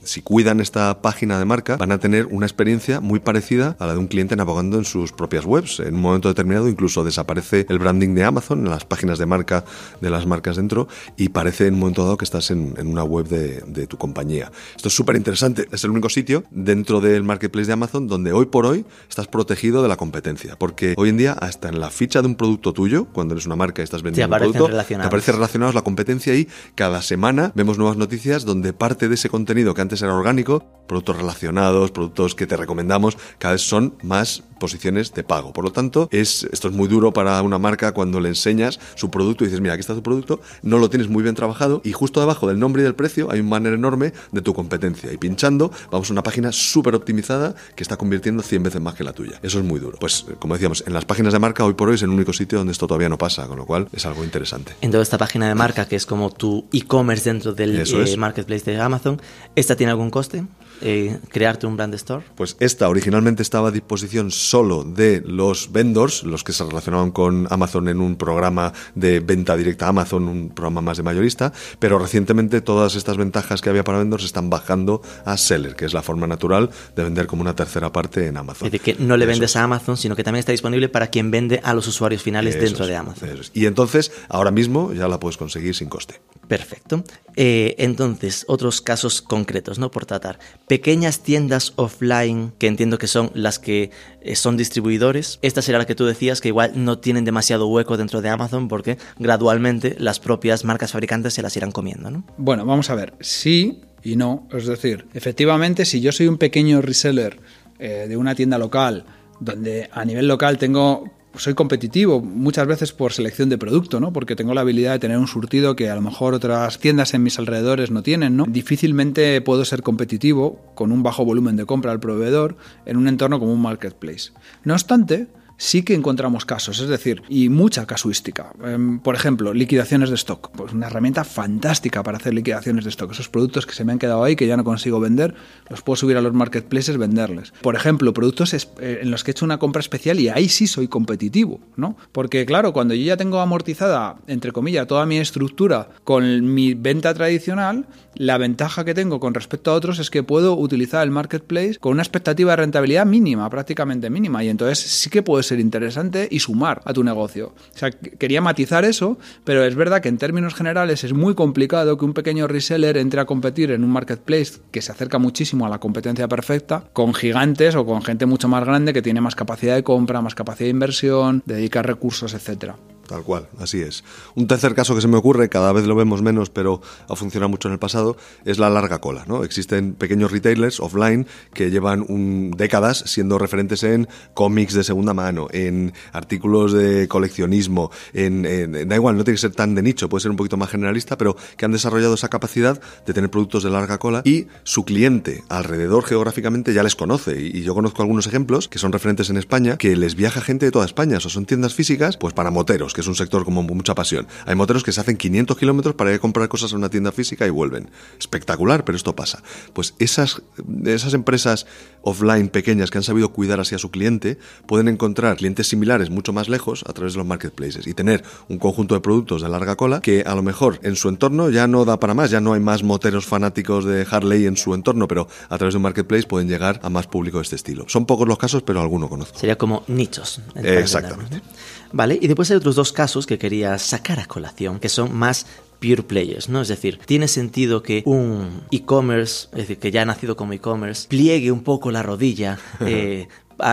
[SPEAKER 4] si cuidan esta página de marca, van a tener una experiencia muy parecida a la de un cliente navegando en sus propias webs. En un momento determinado incluso desaparece el branding de Amazon en las páginas de marca de las marcas dentro y parece en un momento dado que estás en, una web de, de, tu compañía. Esto es súper interesante. Es el único sitio dentro del marketplace de Amazon donde hoy por hoy estás protegido de la competencia. Porque hoy en día, hasta en la ficha de un producto tuyo, cuando eres una marca y estás vendiendo un producto, te aparece relacionados la competencia y cada semana vemos nuevas noticias donde parte de ese contenido que antes era orgánico, productos relacionados, productos que te recomendamos, cada vez son más posiciones de pago. Por lo tanto, es, esto es muy duro para una marca cuando le enseñas su producto y dices, mira, aquí está tu producto, no lo tienes muy bien trabajado y justo debajo del nombre y del precio hay un banner enorme de tu competencia y pinchando vamos a una página súper optimizada que está convirtiendo 100 veces más que la tuya. Eso es muy duro. Pues como decíamos, en las páginas de marca hoy por hoy es el único sitio donde esto todavía no pasa, con lo cual es algo interesante.
[SPEAKER 2] En toda esta página de marca que es como tu e-commerce dentro del eh, marketplace de Amazon, ¿esta tiene algún coste? Eh, crearte un brand store?
[SPEAKER 4] Pues esta originalmente estaba a disposición solo de los vendors, los que se relacionaban con Amazon en un programa de venta directa a Amazon, un programa más de mayorista, pero recientemente todas estas ventajas que había para vendors están bajando a seller, que es la forma natural de vender como una tercera parte en Amazon.
[SPEAKER 2] Es decir, que no le vendes a Amazon, sino que también está disponible para quien vende a los usuarios finales dentro de Amazon.
[SPEAKER 4] Y entonces, ahora mismo ya la puedes conseguir sin coste.
[SPEAKER 2] Perfecto. Eh, entonces, otros casos concretos, ¿no? Por tratar. Pequeñas tiendas offline, que entiendo que son las que eh, son distribuidores. Esta será la que tú decías que igual no tienen demasiado hueco dentro de Amazon porque gradualmente las propias marcas fabricantes se las irán comiendo, ¿no?
[SPEAKER 3] Bueno, vamos a ver. Sí y no. Es decir, efectivamente, si yo soy un pequeño reseller eh, de una tienda local, donde a nivel local tengo soy competitivo muchas veces por selección de producto, ¿no? Porque tengo la habilidad de tener un surtido que a lo mejor otras tiendas en mis alrededores no tienen, ¿no? Difícilmente puedo ser competitivo con un bajo volumen de compra al proveedor en un entorno como un marketplace. No obstante, sí que encontramos casos, es decir, y mucha casuística. Em, por ejemplo, liquidaciones de stock. Pues una herramienta fantástica para hacer liquidaciones de stock. Esos productos que se me han quedado ahí, que ya no consigo vender, los puedo subir a los marketplaces, venderles. Por ejemplo, productos eh, en los que he hecho una compra especial y ahí sí soy competitivo, ¿no? Porque claro, cuando yo ya tengo amortizada, entre comillas, toda mi estructura con mi venta tradicional, la ventaja que tengo con respecto a otros es que puedo utilizar el marketplace con una expectativa de rentabilidad mínima, prácticamente mínima, y entonces sí que puede ser interesante y sumar a tu negocio. O sea, quería matizar eso, pero es verdad que en términos generales es muy complicado que un pequeño reseller entre a competir en un marketplace que se acerca muchísimo a la competencia perfecta con gigantes o con gente mucho más grande que tiene más capacidad de compra, más capacidad de inversión, dedicar recursos, etcétera.
[SPEAKER 4] Tal cual, así es. Un tercer caso que se me ocurre, cada vez lo vemos menos, pero ha funcionado mucho en el pasado, es la larga cola. ¿no? Existen pequeños retailers offline que llevan un, décadas siendo referentes en cómics de segunda mano, en artículos de coleccionismo, en, da igual, no tiene que ser tan de nicho, puede ser un poquito más generalista, pero que han desarrollado esa capacidad de tener productos de larga cola y su cliente alrededor geográficamente ya les conoce. Y, yo conozco algunos ejemplos que son referentes en España, que les viaja gente de toda España, o son tiendas físicas, pues para moteros, es un sector como mucha pasión. Hay moteros que se hacen 500 kilómetros para ir a comprar cosas a una tienda física y vuelven. Espectacular, pero esto pasa. Pues esas, esas empresas offline pequeñas que han sabido cuidar así a su cliente pueden encontrar clientes similares mucho más lejos a través de los marketplaces y tener un conjunto de productos de larga cola que a lo mejor en su entorno ya no da para más, ya no hay más moteros fanáticos de Harley en su entorno, pero a través de un marketplace pueden llegar a más público de este estilo. Son pocos los casos, pero alguno conozco.
[SPEAKER 2] Sería como nichos.
[SPEAKER 4] Exactamente.
[SPEAKER 2] Vale, y después hay otros dos casos que quería sacar a colación, que son más pure players, ¿no? Es decir, tiene sentido que un e-commerce, es decir, que ya ha nacido como e-commerce, pliegue un poco la rodilla eh,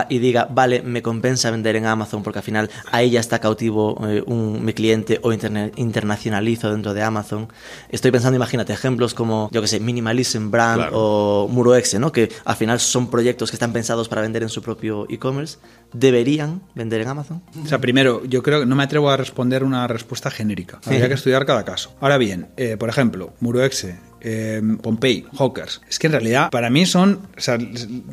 [SPEAKER 2] y diga, vale, me compensa vender en Amazon porque al final ahí ya está cautivo eh, un, mi cliente o internacionalizo dentro de Amazon. Estoy pensando, imagínate, ejemplos como, yo que sé, Minimalism Brand o Muroexe, ¿no? Que al final son proyectos que están pensados para vender en su propio e-commerce. ¿Deberían vender en Amazon?
[SPEAKER 3] O sea, primero, yo creo que no me atrevo a responder una respuesta genérica. Habría que estudiar cada caso. Ahora bien, eh, por ejemplo, Muroexe eh, Pompey, Hawkers. Es que en realidad para mí son, o sea,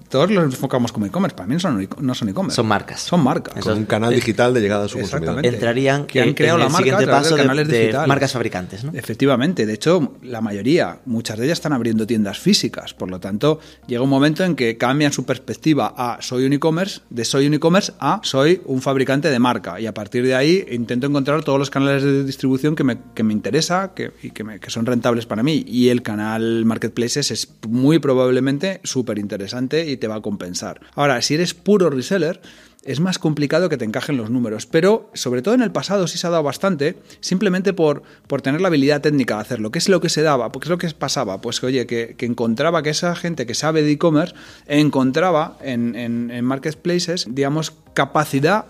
[SPEAKER 3] todos los enfocamos como e-commerce, para mí son, no son e-commerce.
[SPEAKER 2] Son marcas.
[SPEAKER 3] Son marcas.
[SPEAKER 4] Con un canal digital de llegada a su consumidor.
[SPEAKER 2] Entrarían
[SPEAKER 3] que han creado la marca
[SPEAKER 2] siguiente paso
[SPEAKER 3] de, canales
[SPEAKER 2] de,
[SPEAKER 3] digitales.
[SPEAKER 2] marcas fabricantes, ¿no?
[SPEAKER 3] Efectivamente, de hecho, la mayoría, muchas de ellas están abriendo tiendas físicas, por lo tanto, llega un momento en que cambian su perspectiva a soy un e-commerce, de soy un e-commerce a soy un fabricante de marca y a partir de ahí intento encontrar todos los canales de distribución que me, que me interesa que, y que, me, que son rentables para mí y el canal marketplaces es muy probablemente súper interesante y te va a compensar. Ahora, si eres puro reseller, es más complicado que te encajen los números, pero sobre todo en el pasado sí se ha dado bastante, simplemente por, por tener la habilidad técnica de hacerlo. ¿Qué es lo que se daba? ¿Qué es lo que pasaba? Pues que, oye, que, encontraba que esa gente que sabe de e-commerce encontraba en, en, en marketplaces, digamos, capacidad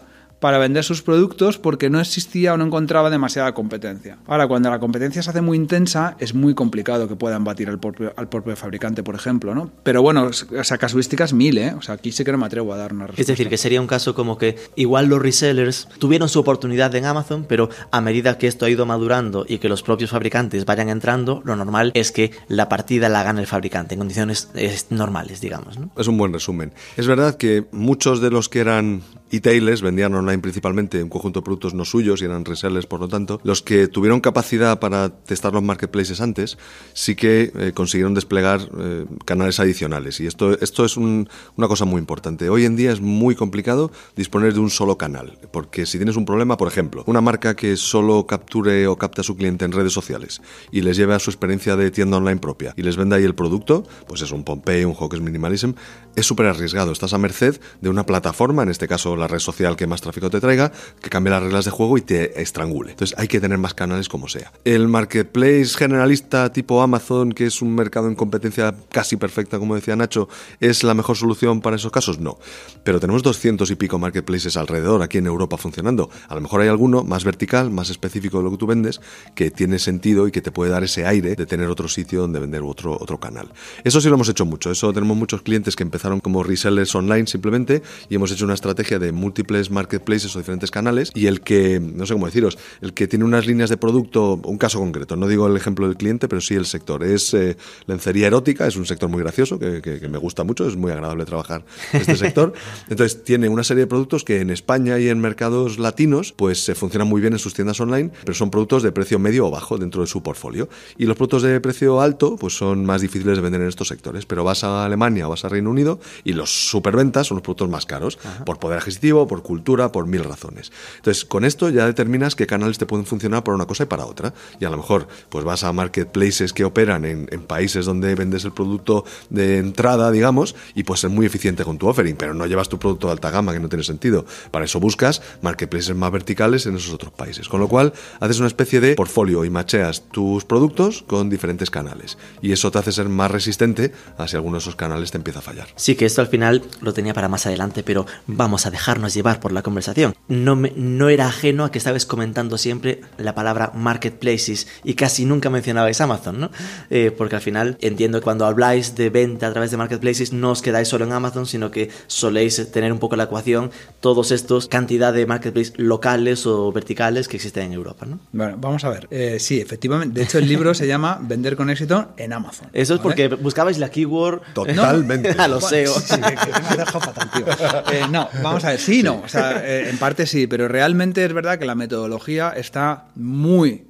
[SPEAKER 3] para vender sus productos porque no existía o no encontraba demasiada competencia. Ahora, cuando la competencia se hace muy intensa, es muy complicado que puedan batir al propio, al propio fabricante, por ejemplo, ¿no? Pero bueno, o sea, casuísticas mil, ¿eh? O sea, aquí sí que no me atrevo a dar una respuesta.
[SPEAKER 2] Es decir, que sería un caso como que igual los resellers tuvieron su oportunidad en Amazon, pero a medida que esto ha ido madurando y que los propios fabricantes vayan entrando, lo normal es que la partida la gane el fabricante en condiciones normales, digamos, ¿no?
[SPEAKER 4] Es un buen resumen. Es verdad que muchos de los que eran e-tailers vendían online principalmente un conjunto de productos no suyos y eran resellers, por lo tanto. Los que tuvieron capacidad para testar los marketplaces antes sí que eh, consiguieron desplegar eh, canales adicionales. Y esto, esto es una cosa muy importante. Hoy en día es muy complicado disponer de un solo canal, porque si tienes un problema, por ejemplo, una marca que solo capture o capta a su cliente en redes sociales y les lleve a su experiencia de tienda online propia y les venda ahí el producto, pues es un Pompey, un Hawkers Minimalism, es súper arriesgado. Estás a merced de una plataforma, en este caso la red social que más tráfico te traiga, que cambie las reglas de juego y te estrangule. Entonces hay que tener más canales como sea. El marketplace generalista tipo Amazon, que es un mercado en competencia casi perfecta, como decía Nacho, ¿es la mejor solución para esos casos? No. Pero tenemos 200 y pico marketplaces alrededor aquí en Europa funcionando. A lo mejor hay alguno más vertical, más específico de lo que tú vendes, que tiene sentido y que te puede dar ese aire de tener otro sitio donde vender otro, otro canal. Eso sí lo hemos hecho mucho. Eso tenemos muchos clientes que empezaron como resellers online simplemente y hemos hecho una estrategia de múltiples marketplaces o diferentes canales y el que, no sé cómo deciros, el que tiene unas líneas de producto, un caso concreto, no digo el ejemplo del cliente, pero sí el sector. Es eh, lencería erótica, es un sector muy gracioso, que, que, me gusta mucho, es muy agradable trabajar en este sector. Entonces tiene una serie de productos que en España y en mercados latinos pues se funcionan muy bien en sus tiendas online, pero son productos de precio medio o bajo dentro de su portfolio. Y los productos de precio alto pues son más difíciles de vender en estos sectores, pero vas a Alemania o vas a Reino Unido y los superventas son los productos más caros, por poder adquisitivo, por cultura, por mil razones. Entonces, con esto ya determinas qué canales te pueden funcionar para una cosa y para otra. Y a lo mejor pues vas a marketplaces que operan en, en países donde vendes el producto de entrada, digamos, y pues ser muy eficiente con tu offering, pero no llevas tu producto de alta gama, que no tiene sentido. Para eso buscas marketplaces más verticales en esos otros países. Con lo cual, haces una especie de portfolio y macheas tus productos con diferentes canales. Y eso te hace ser más resistente a si alguno de esos canales te empieza a fallar.
[SPEAKER 2] Sí, que esto al final lo tenía para más adelante, pero vamos a dejarnos llevar por la conversación. No, me, no era ajeno a que estabas comentando siempre la palabra marketplaces y casi nunca mencionabais Amazon, ¿no? Eh, porque al final entiendo que cuando habláis de venta a través de marketplaces no os quedáis solo en Amazon, sino que soléis tener un poco la ecuación todos estos cantidad de marketplaces locales o verticales que existen en Europa, ¿no?
[SPEAKER 3] Bueno, vamos a ver. Eh, sí, efectivamente. De hecho, el libro se llama Vender con éxito en Amazon.
[SPEAKER 2] Eso es porque buscabais la keyword
[SPEAKER 4] totalmente
[SPEAKER 2] a los SEO.
[SPEAKER 3] Sí, me fatal, tío. Eh, no, vamos a ver. Sí, no. O sea, eh, en parte sí, pero realmente es verdad que la metodología está muy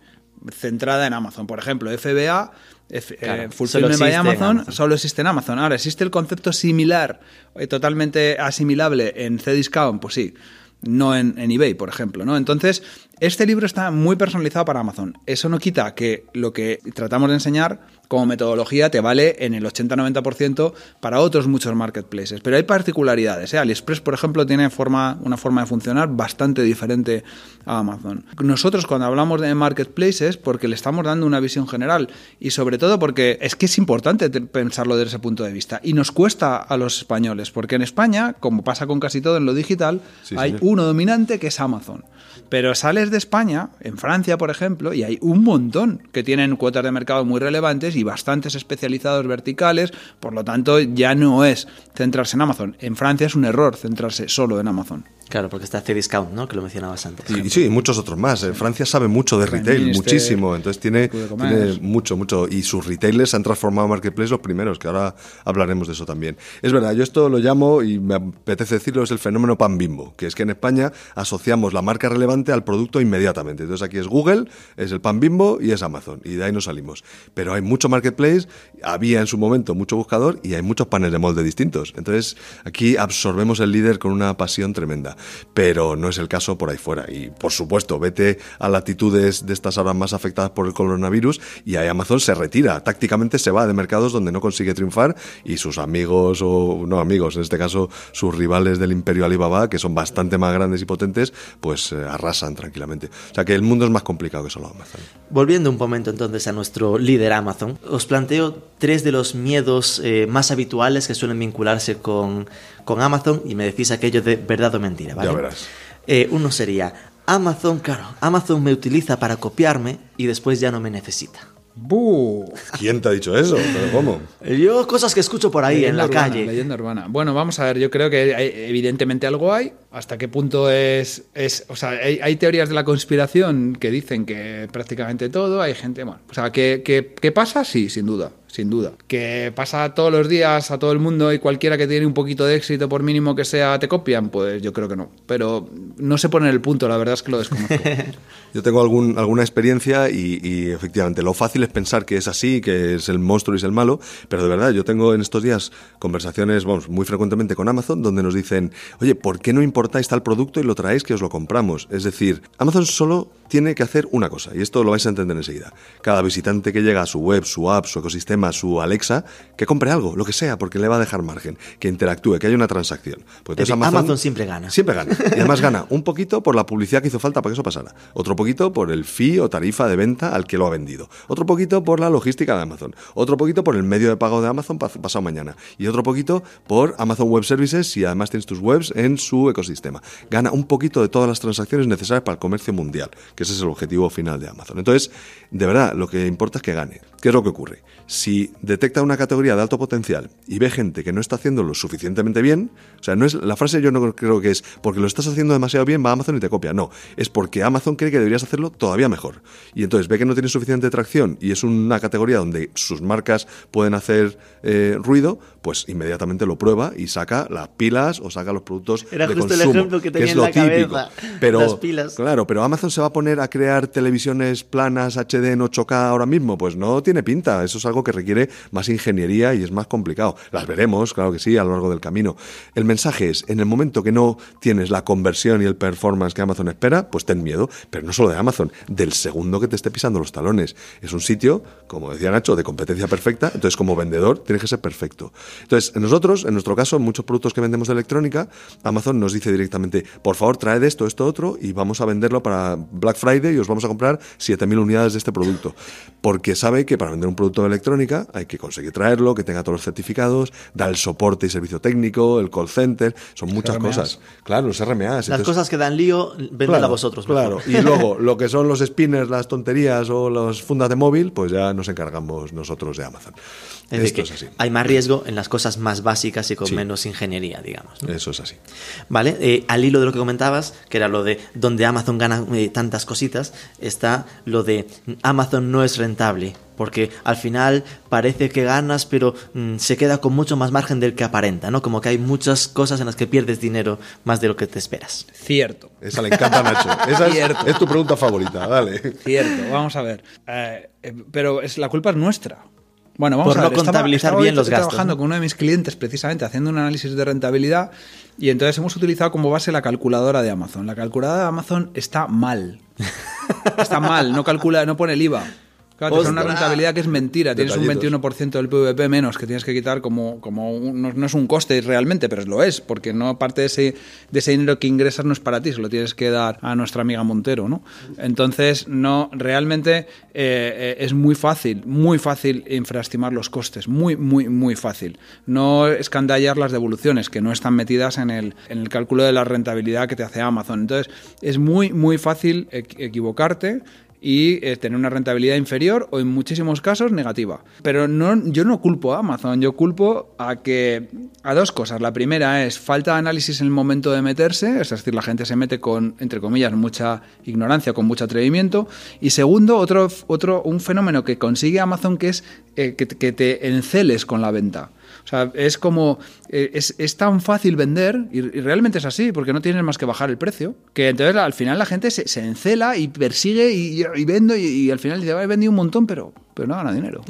[SPEAKER 3] centrada en Amazon. Por ejemplo, FBA eh, Fulfillment by Amazon, solo existe en Amazon. Ahora, ¿existe el concepto similar, eh, totalmente asimilable en Cdiscount? Pues sí, no en, en, eBay, por ejemplo. ¿no? Entonces, este libro está muy personalizado para Amazon. Eso no quita que lo que tratamos de enseñar como metodología te vale en el 80-90% para otros muchos marketplaces. Pero hay particularidades. ¿eh? AliExpress, por ejemplo, tiene forma, una forma de funcionar bastante diferente a Amazon. Nosotros cuando hablamos de marketplaces, porque le estamos dando una visión general y sobre todo porque es que es importante pensarlo desde ese punto de vista. Y nos cuesta a los españoles, porque en España, como pasa con casi todo en lo digital, hay uno dominante que es Amazon. Pero sales de España, en Francia, por ejemplo, y hay un montón que tienen cuotas de mercado muy relevantes y bastantes especializados verticales, por lo tanto ya no es centrarse en Amazon. En Francia es un error centrarse solo en Amazon.
[SPEAKER 2] Claro, porque está C-Discount, ¿no? Que lo mencionabas antes.
[SPEAKER 4] Y, sí, muchos otros más. En Francia sabe mucho de retail, muchísimo. Entonces tiene, tiene, mucho, mucho. Y sus retailers han transformado Marketplace los primeros, que ahora hablaremos de eso también. Es verdad, yo esto lo llamo, y me apetece decirlo, es el fenómeno pan bimbo, que es que en España asociamos la marca relevante al producto inmediatamente. Entonces aquí es Google, es el pan bimbo y es Amazon. Y de ahí nos salimos. Pero hay mucho Marketplace, había en su momento mucho buscador y hay muchos panes de molde distintos. Entonces aquí absorbemos el líder con una pasión tremenda pero no es el caso por ahí fuera. Y por supuesto, vete a latitudes de estas áreas más afectadas por el coronavirus y ahí Amazon se retira, tácticamente se va de mercados donde no consigue triunfar y sus amigos o no amigos, en este caso sus rivales del imperio Alibaba, que son bastante más grandes y potentes, pues eh, arrasan tranquilamente. O sea que el mundo es más complicado que solo Amazon.
[SPEAKER 2] Volviendo un momento entonces a nuestro líder Amazon, os planteo tres de los miedos eh, más habituales que suelen vincularse con con Amazon y me decís aquello de verdad o mentira, ¿vale?
[SPEAKER 4] Ya verás.
[SPEAKER 2] Eh, uno sería, Amazon, claro, Amazon me utiliza para copiarme y después ya no me necesita.
[SPEAKER 4] ¿Quién te ha dicho eso? ¿Pero cómo?
[SPEAKER 2] Yo cosas que escucho por ahí en la calle.
[SPEAKER 3] Leyenda urbana. Bueno, vamos a ver, yo creo que evidentemente algo hay. ¿Hasta qué punto es...? es o sea, hay, teorías de la conspiración que dicen que prácticamente todo, hay gente... Bueno, o sea, ¿qué, qué pasa? Sí, sin duda sin duda. Que pasa todos los días a todo el mundo y cualquiera que tiene un poquito de éxito, por mínimo que sea, te copian, pues yo creo que no. Pero no se pone el punto, la verdad es que lo desconozco.
[SPEAKER 4] yo tengo algún, alguna experiencia y, efectivamente lo fácil es pensar que es así, que es el monstruo y es el malo, pero de verdad yo tengo en estos días conversaciones, vamos, muy frecuentemente con Amazon donde nos dicen, oye, ¿por qué no importáis tal producto y lo traéis que os lo compramos? Es decir, Amazon solo tiene que hacer una cosa, y esto lo vais a entender enseguida. Cada visitante que llega a su web, su app, su ecosistema, su Alexa, que compre algo, lo que sea, porque le va a dejar margen, que interactúe, que haya una transacción.
[SPEAKER 2] Pues Amazon, siempre gana.
[SPEAKER 4] Siempre gana. Y además gana un poquito por la publicidad que hizo falta para que eso pasara. Otro poquito por el fee o tarifa de venta al que lo ha vendido. Otro poquito por la logística de Amazon. Otro poquito por el medio de pago de Amazon pasado mañana. Y otro poquito por Amazon Web Services si además tienes tus webs en su ecosistema. Gana un poquito de todas las transacciones necesarias para el comercio mundial, que ese es el objetivo final de Amazon. Entonces, de verdad, lo que importa es que gane. ¿Qué es lo que ocurre? Si si detecta una categoría de alto potencial y ve gente que no está haciendo lo suficientemente bien, o sea, no es la frase yo no creo que es porque lo estás haciendo demasiado bien, va a Amazon y te copia, no, es porque Amazon cree que deberías hacerlo todavía mejor. Y entonces ve que no tiene suficiente tracción y es una categoría donde sus marcas pueden hacer eh, ruido, pues inmediatamente lo prueba y saca las pilas o saca los productos
[SPEAKER 2] Era
[SPEAKER 4] de
[SPEAKER 2] justo el
[SPEAKER 4] consumo,
[SPEAKER 2] ejemplo que tenía
[SPEAKER 4] es
[SPEAKER 2] en
[SPEAKER 4] lo
[SPEAKER 2] la
[SPEAKER 4] típico.
[SPEAKER 2] cabeza,
[SPEAKER 4] Pero,
[SPEAKER 2] las pilas.
[SPEAKER 4] Claro, pero Amazon se va a poner a crear televisiones planas HD en 8K ahora mismo, pues no tiene pinta. Eso es algo que requiere más ingeniería y es más complicado. Las veremos, claro que sí, a lo largo del camino. El mensaje es, en el momento que no tienes la conversión y el performance que Amazon espera, pues ten miedo, pero no solo de Amazon, del segundo que te esté pisando los talones. Es un sitio, como decía Nacho, de competencia perfecta, entonces como vendedor tienes que ser perfecto. Entonces, nosotros, en nuestro caso, en muchos productos que vendemos de electrónica, Amazon nos dice directamente, por favor, traed esto, esto, otro, y vamos a venderlo para Black Friday y os vamos a comprar 7.000 unidades de este producto. Porque sabe que para vender un producto de electrónica hay que conseguir traerlo, que tenga todos los certificados, dar el soporte y servicio técnico, el call center, son muchas
[SPEAKER 3] RMAs.
[SPEAKER 4] cosas. Claro, los RMAs.
[SPEAKER 2] Las
[SPEAKER 4] entonces-
[SPEAKER 2] cosas que dan lío, vendedla vosotros. mejor.
[SPEAKER 4] Claro, y luego lo que son los spinners, las tonterías o las fundas de móvil, pues ya nos encargamos nosotros de Amazon.
[SPEAKER 2] Es decir,
[SPEAKER 4] Esto es así.
[SPEAKER 2] hay más riesgo en las cosas más básicas y con
[SPEAKER 4] Sí.
[SPEAKER 2] menos ingeniería, digamos. ¿no?
[SPEAKER 4] Eso es así.
[SPEAKER 2] ¿Vale? Eh, al hilo de lo que comentabas, que era lo de donde Amazon gana eh, tantas cositas, está lo de Amazon no es rentable. Porque al final parece que ganas, pero mm, se queda con mucho más margen del que aparenta, ¿no? Como que hay muchas cosas en las que pierdes dinero más de lo que te esperas.
[SPEAKER 3] Cierto.
[SPEAKER 4] Esa le encanta a Nacho. Esa es,
[SPEAKER 3] Cierto.
[SPEAKER 4] es tu pregunta favorita, dale.
[SPEAKER 3] Cierto, vamos a ver. Eh, pero es, la culpa es nuestra. Bueno, vamos
[SPEAKER 2] Por
[SPEAKER 3] a ver.
[SPEAKER 2] contabilizar
[SPEAKER 3] estaba
[SPEAKER 2] bien los gastos,
[SPEAKER 3] trabajando con uno de mis clientes precisamente haciendo un análisis de rentabilidad y entonces hemos utilizado como base la calculadora de Amazon. La calculadora de Amazon está mal. Está mal, no calcula, no pone el IVA. Claro, sale una rentabilidad que es mentira. Tienes un
[SPEAKER 4] Detallitos.
[SPEAKER 3] 21% del PVP menos que tienes que quitar como, como un- no, no es un coste realmente, pero lo es, porque no parte de ese, de ese dinero que ingresas no es para ti, se lo tienes que dar a nuestra amiga Montero, ¿no? Entonces, no, realmente eh, eh, es muy fácil, muy fácil infraestimar los costes, muy, muy, muy fácil. No escandallar las devoluciones, que no están metidas en el, en el cálculo de la rentabilidad que te hace Amazon. Entonces, es muy, muy fácil equ- equivocarte y eh, tener una rentabilidad inferior o en muchísimos casos negativa. Pero no, yo no culpo a Amazon, yo culpo a que a dos cosas. La primera es falta de análisis en el momento de meterse, es decir, la gente se mete con, entre comillas, mucha ignorancia, con mucho atrevimiento. Y segundo, otro, otro un fenómeno que consigue Amazon que es eh, que, que te enceles con la venta. O sea, es como. Eh, es, es tan fácil vender, y, y realmente es así, porque no tienes más que bajar el precio, que entonces al final la gente se, se encela y persigue y, y vendo, y, y al final dice, "Vale, he vendido un montón, pero, pero no gana dinero.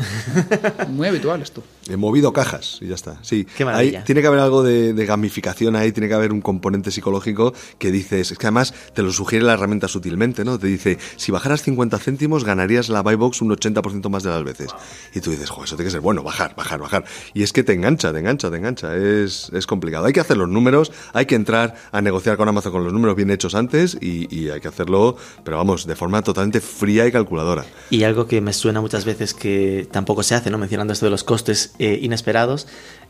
[SPEAKER 3] Muy habitual esto.
[SPEAKER 4] He movido cajas y ya está. Sí,
[SPEAKER 2] Qué.
[SPEAKER 4] Ahí tiene que haber algo de, de gamificación ahí, tiene que haber un componente psicológico que dices, es que además te lo sugiere la herramienta sutilmente, ¿no? Te dice, si bajaras 50 céntimos ganarías la buy box un 80% más de las veces. Y tú dices, joder, eso tiene que ser bueno, bajar, bajar, bajar. Y es que te engancha, te engancha, te engancha. Es, complicado. Hay que hacer los números, hay que entrar a negociar con Amazon con los números bien hechos antes y, y hay que hacerlo, pero vamos, de forma totalmente fría y calculadora.
[SPEAKER 2] Y algo que me suena muchas veces que tampoco se hace, ¿no? Mencionando esto de los costes eh, inesperados,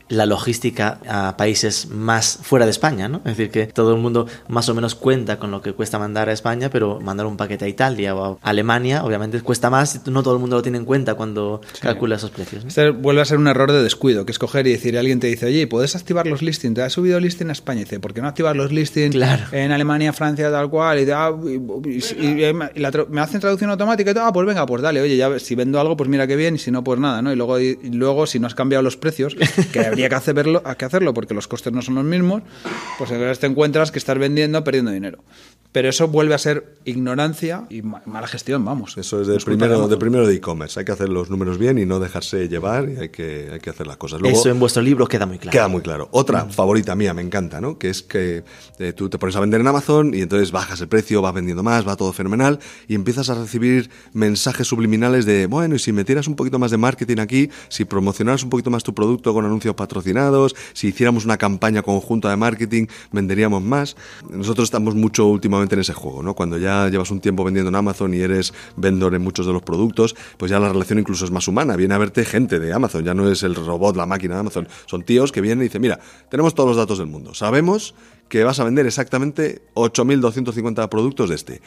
[SPEAKER 2] la logística a países más fuera de España, ¿no? Es decir, que todo el mundo más o menos cuenta con lo que cuesta mandar a España, pero mandar un paquete a Italia o a Alemania, obviamente cuesta más y no todo el mundo lo tiene en cuenta cuando calcula esos precios. ¿no?
[SPEAKER 3] Este vuelve a ser un error de descuido, que es coger y decir, alguien te dice, oye, ¿puedes activar los listings? Te has subido listing a España. Y dice, ¿por qué no activar los listings
[SPEAKER 2] Claro.
[SPEAKER 3] en Alemania, Francia, tal cual? Y, te- ah, y- y- y- y la tra- me hacen traducción automática y todo, ah, pues venga, pues dale, oye, ya si vendo algo, pues mira qué bien, y si no, pues nada, ¿no? Y luego, luego si no has cambiado los precios, que habría que hacerlo, que hacerlo porque los costes no son los mismos, pues entonces te encuentras que estás vendiendo perdiendo dinero. Pero eso vuelve a ser ignorancia y ma- mala gestión, vamos.
[SPEAKER 4] Eso es de primero, de primero de e-commerce. Hay que hacer los números bien y no dejarse llevar y hay que, hay que hacer las cosas. Luego,
[SPEAKER 2] Eso en vuestro libro queda muy claro.
[SPEAKER 4] Queda muy claro. Otra favorita mía, me encanta, ¿no? Que es que eh, tú te pones a vender en Amazon y entonces bajas el precio, vas vendiendo más, va todo fenomenal y empiezas a recibir mensajes subliminales de, bueno, y si metieras un poquito más de marketing aquí, si promocionaras un poquito más tu producto con anuncios patrocinados, si hiciéramos una campaña conjunta de marketing, venderíamos más. Nosotros estamos mucho últimamente en ese juego, ¿no? Cuando ya llevas un tiempo vendiendo en Amazon y eres vendedor en muchos de los productos, pues ya la relación incluso es más humana. Viene a verte gente de Amazon, ya no es el robot, la máquina de Amazon. Son tíos que vienen y dicen, mira, tenemos todos los datos del mundo. Sabemos que vas a vender exactamente 8.250 productos de este.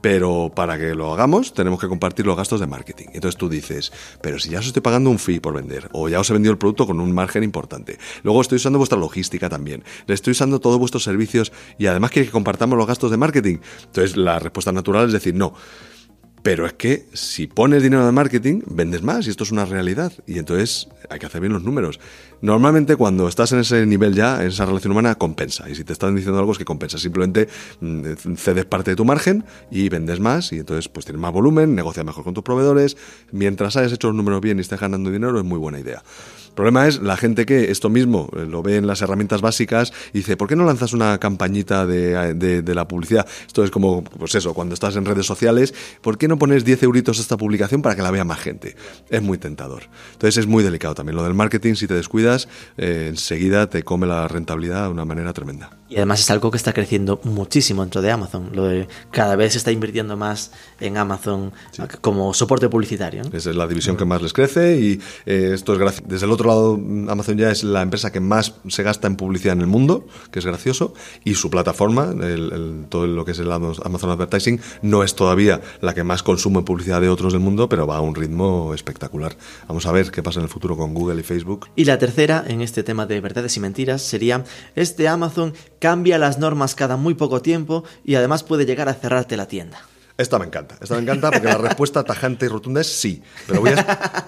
[SPEAKER 4] Pero para que lo hagamos tenemos que compartir los gastos de marketing. Entonces tú dices, pero si ya os estoy pagando un fee por vender, o ya os he vendido el producto con un margen importante, luego estoy usando vuestra logística también, le estoy usando todos vuestros servicios y además quiere que compartamos los gastos de marketing. Entonces la respuesta natural es decir, no. Pero es que si pones dinero de marketing, vendes más y esto es una realidad. Y entonces hay que hacer bien los números. Normalmente cuando estás en ese nivel ya, en esa relación humana, compensa. Y si te están diciendo algo es que compensa. Simplemente mm, cedes parte de tu margen y vendes más y entonces pues tienes más volumen, negocias mejor con tus proveedores. Mientras hayas hecho los números bien y estés ganando dinero es muy buena idea. El problema es la gente que esto mismo eh, lo ve en las herramientas básicas y dice, ¿por qué no lanzas una campañita de, la publicidad? Esto es como, pues eso, cuando estás en redes sociales, ¿por qué no pones 10 euritos a esta publicación para que la vea más gente? Es muy tentador. Entonces es muy delicado también. Lo del marketing, si te descuidas, eh, enseguida te come la rentabilidad de una manera tremenda.
[SPEAKER 2] Y además es algo que está creciendo muchísimo dentro de Amazon. Lo de cada vez se está invirtiendo más en Amazon como soporte publicitario.
[SPEAKER 4] Esa es la división que más les crece y eh, esto es gracias. Desde el otro lado, Amazon ya es la empresa que más se gasta en publicidad en el mundo, que es gracioso, y su plataforma, todo lo que es el Amazon Advertising, no es todavía la que más consume publicidad de otros del mundo, pero va a un ritmo espectacular. Vamos a ver qué pasa en el futuro con Google y Facebook.
[SPEAKER 2] Y la tercera, en este tema de verdades y mentiras, sería este Amazon cambia las normas cada muy poco tiempo y además puede llegar a cerrarte la tienda.
[SPEAKER 4] Esta me encanta, esta me encanta porque la respuesta tajante y rotunda es sí. Pero,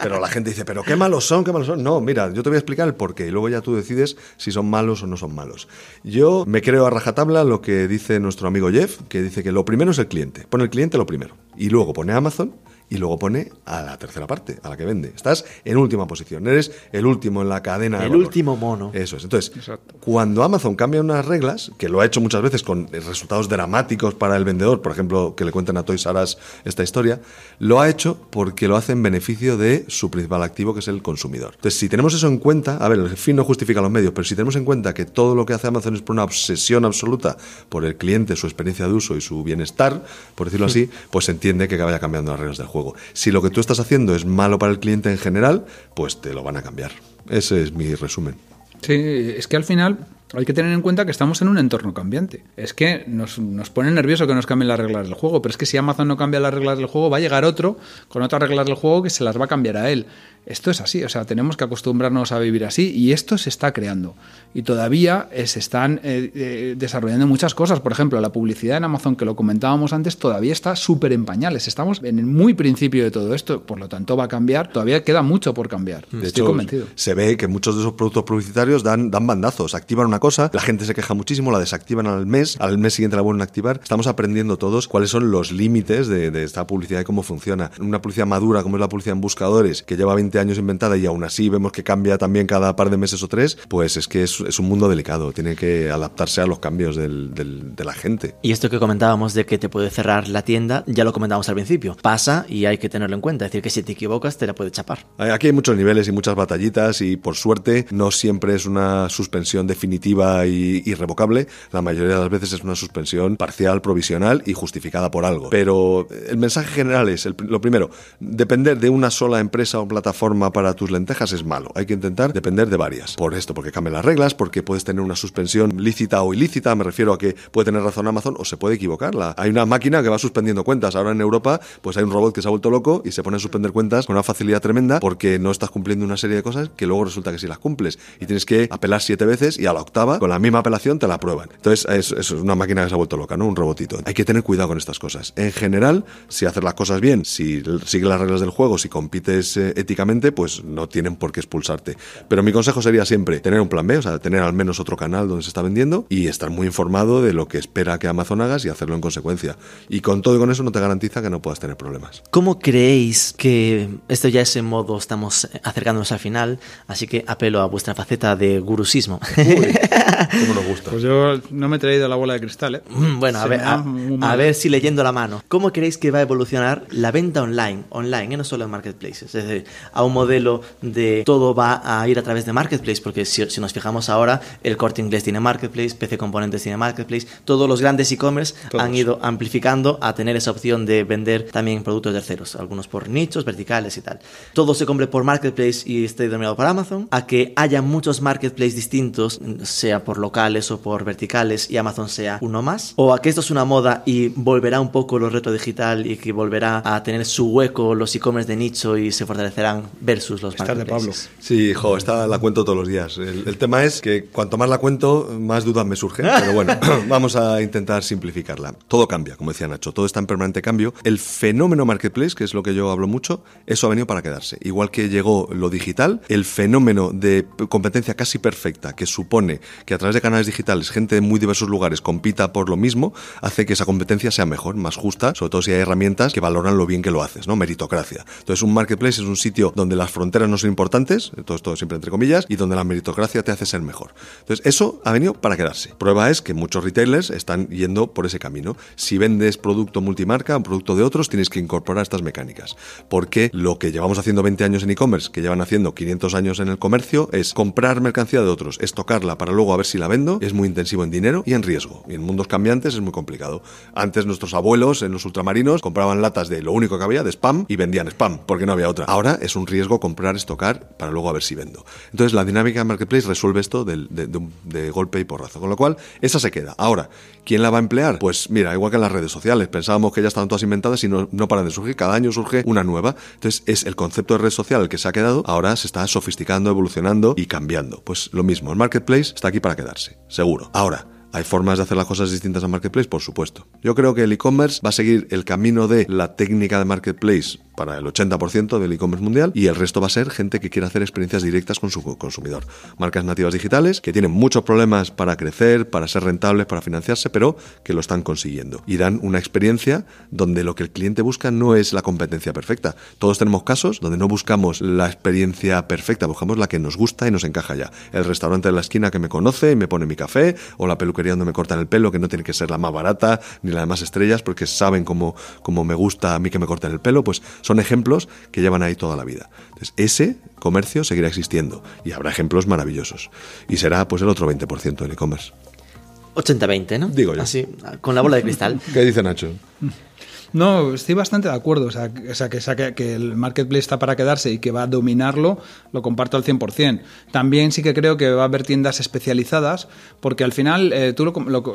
[SPEAKER 4] pero la gente dice, ¿pero qué malos son? ¿Qué malos son? No, mira, yo te voy a explicar el porqué y luego ya tú decides si son malos o no son malos. Yo me creo a rajatabla lo que dice nuestro amigo Jeff, que dice que lo primero es el cliente. Pone el cliente lo primero. Y luego pone Amazon y luego pone a la tercera parte, a la que vende. Estás en última posición, eres el último en la cadena.
[SPEAKER 2] El último mono.
[SPEAKER 4] Eso es. Entonces, cuando Amazon cambia unas reglas, que lo ha hecho muchas veces con resultados dramáticos para el vendedor, por ejemplo, que le cuenten a Toys R esta historia, lo ha hecho porque lo hace en beneficio de su principal activo, que es el consumidor. Entonces, si tenemos eso en cuenta, a ver, el fin no justifica los medios, pero si tenemos en cuenta que todo lo que hace Amazon es por una obsesión absoluta por el cliente, su experiencia de uso y su bienestar, por decirlo así, pues se entiende que vaya cambiando las reglas del juego. Si lo que tú estás haciendo es malo para el cliente en general, pues te lo van a cambiar. Ese es mi resumen.
[SPEAKER 3] Sí, es que al final hay que tener en cuenta que estamos en un entorno cambiante. Es que nos, nos, pone nervioso que nos cambien las reglas del juego, pero es que si Amazon no cambia las reglas del juego, va a llegar otro con otras reglas del juego que se las va a cambiar a él. Esto es así, o sea, tenemos que acostumbrarnos a vivir así y esto se está creando. Y todavía eh, se están eh, eh, desarrollando muchas cosas. Por ejemplo, la publicidad en Amazon, que lo comentábamos antes, todavía está súper en pañales. Estamos en el muy principio de todo esto, por lo tanto va a cambiar. Todavía queda mucho por cambiar.
[SPEAKER 4] De
[SPEAKER 3] Estoy convencido.
[SPEAKER 4] Se ve que muchos de esos productos publicitarios dan, dan bandazos, activan una cosa, la gente se queja muchísimo, la desactivan al mes, al mes siguiente la vuelven a activar. Estamos aprendiendo todos cuáles son los límites de, de esta publicidad y cómo funciona. Una publicidad madura como es la publicidad en buscadores, que lleva 20 años inventada y aún así vemos que cambia también cada par de meses o tres, pues es que es, es un mundo delicado, tiene que adaptarse a los cambios del, del, de la gente.
[SPEAKER 2] Y esto que comentábamos de que te puede cerrar la tienda, ya lo comentábamos al principio, pasa y hay que tenerlo en cuenta, es decir, que si te equivocas te la puede chapar.
[SPEAKER 4] Aquí hay muchos niveles y muchas batallitas y por suerte no siempre es una suspensión definitiva y irrevocable, la mayoría de las veces es una suspensión parcial, provisional y justificada por algo. Pero el mensaje general es, el, lo primero, depender de una sola empresa o plataforma para tus lentejas es malo. Hay que intentar depender de varias. Por esto, porque cambian las reglas, porque puedes tener una suspensión lícita o ilícita. Me refiero a que puede tener razón Amazon o se puede equivocar. Hay una máquina que va suspendiendo cuentas. Ahora en Europa, pues hay un robot que se ha vuelto loco y se pone a suspender cuentas con una facilidad tremenda porque no estás cumpliendo una serie de cosas que luego resulta que sí las cumples. Y tienes que apelar siete veces y a la octava, con la misma apelación, te la aprueban. Entonces, es, es una máquina que se ha vuelto loca, ¿no? Un robotito. Hay que tener cuidado con estas cosas. En general, si haces las cosas bien, si sigues las reglas del juego, si compites eh, éticamente, pues no tienen por qué expulsarte. Pero mi consejo sería siempre tener un plan B, o sea, tener al menos otro canal donde se está vendiendo y estar muy informado de lo que espera que Amazon hagas y hacerlo en consecuencia. Y con todo y con eso no te garantiza que no puedas tener problemas.
[SPEAKER 2] ¿Cómo creéis que esto ya es en modo, estamos acercándonos al final, así que apelo a vuestra faceta de gurusismo?
[SPEAKER 4] Uy, ¿Cómo nos gusta?
[SPEAKER 3] Pues yo no me he traído la bola de cristal, ¿eh?
[SPEAKER 2] Mm, bueno, a ver, a, a ver, si leyendo la mano. ¿Cómo creéis que va a evolucionar la venta online, online, ¿eh? no solo en marketplaces? Es decir, a un modelo de todo va a ir a través de Marketplace, porque si, nos fijamos ahora, el Corte Inglés tiene Marketplace, PC Componentes tiene Marketplace, todos los grandes e-commerce han ido amplificando a tener esa opción de vender también productos terceros, algunos por nichos, verticales y tal. Todo se compre por Marketplace y esté dominado por Amazon, a que haya muchos Marketplaces distintos, sea por locales o por verticales y Amazon sea uno más? ¿O a que esto es una moda y volverá un poco lo reto digital y que volverá a tener su hueco los e-commerce de nicho y se fortalecerán versus los
[SPEAKER 3] Estás de Pablo.
[SPEAKER 4] Sí, hijo, esta la cuento todos los días. El, tema es que cuanto más la cuento, más dudas me surgen. Pero bueno, vamos a intentar simplificarla. Todo cambia, como decía Nacho, todo está en permanente cambio. El fenómeno marketplace, que es lo que yo hablo mucho, eso ha venido para quedarse. Igual que llegó lo digital, el fenómeno de competencia casi perfecta que supone que a través de canales digitales gente de muy diversos lugares compita por lo mismo, hace que esa competencia sea mejor, más justa, sobre todo si hay herramientas que valoran lo bien que lo haces, ¿no? Meritocracia. Entonces, un marketplace es un sitio donde las fronteras no son importantes, todo esto siempre entre comillas, y donde la meritocracia te hace ser mejor. Entonces, eso ha venido para quedarse. Prueba es que muchos retailers están yendo por ese camino. Si vendes producto multimarca, un producto de otros, tienes que incorporar estas mecánicas. Porque lo que llevamos haciendo 20 años en e-commerce, que llevan haciendo 500 años en el comercio, es comprar mercancía de otros, estocarla para luego a ver si la vendo, es muy intensivo en dinero y en riesgo. Y en mundos cambiantes es muy complicado. Antes nuestros abuelos en los ultramarinos compraban latas de lo único que había, de spam, y vendían spam, porque no había otra. Ahora es un riesgo comprar, estocar, para luego a ver si vendo. Entonces la dinámica de Marketplace resuelve esto de, golpe y porrazo. Con lo cual, esa se queda. Ahora, ¿quién la va a emplear? Pues mira, igual que en las redes sociales. Pensábamos que ya estaban todas inventadas y no, no paran de surgir. Cada año surge una nueva. Entonces es el concepto de red social el que se ha quedado. Ahora se está sofisticando, evolucionando y cambiando. Pues lo mismo, el Marketplace está aquí para quedarse, seguro. Ahora, ¿Hay formas de hacer las cosas distintas a Marketplace? Por supuesto. Yo creo que el e-commerce va a seguir el camino de la técnica de Marketplace para el 80% del e-commerce mundial y el resto va a ser gente que quiere hacer experiencias directas con su consumidor. Marcas nativas digitales que tienen muchos problemas para crecer, para ser rentables, para financiarse, pero que lo están consiguiendo y dan una experiencia donde lo que el cliente busca no es la competencia perfecta. Todos tenemos casos donde no buscamos la experiencia perfecta, buscamos la que nos gusta y nos encaja ya. El restaurante de la esquina que me conoce y me pone mi café o la peluquería donde me cortan el pelo que no tiene que ser la más barata ni la de más estrellas porque saben cómo, cómo me gusta a mí que me corten el pelo, pues son ejemplos que llevan ahí toda la vida. Entonces, ese comercio seguirá existiendo y habrá ejemplos maravillosos. Y será pues el otro 20% del e-commerce.
[SPEAKER 2] 80-20, ¿no?
[SPEAKER 4] Digo yo.
[SPEAKER 2] Así, con la bola de cristal.
[SPEAKER 4] ¿Qué dice Nacho?
[SPEAKER 3] No, estoy bastante de acuerdo. O sea, sea, que, que, el marketplace está para quedarse y que va a dominarlo, lo comparto al 100%. También sí que creo que va a haber tiendas especializadas, porque al final, eh, tú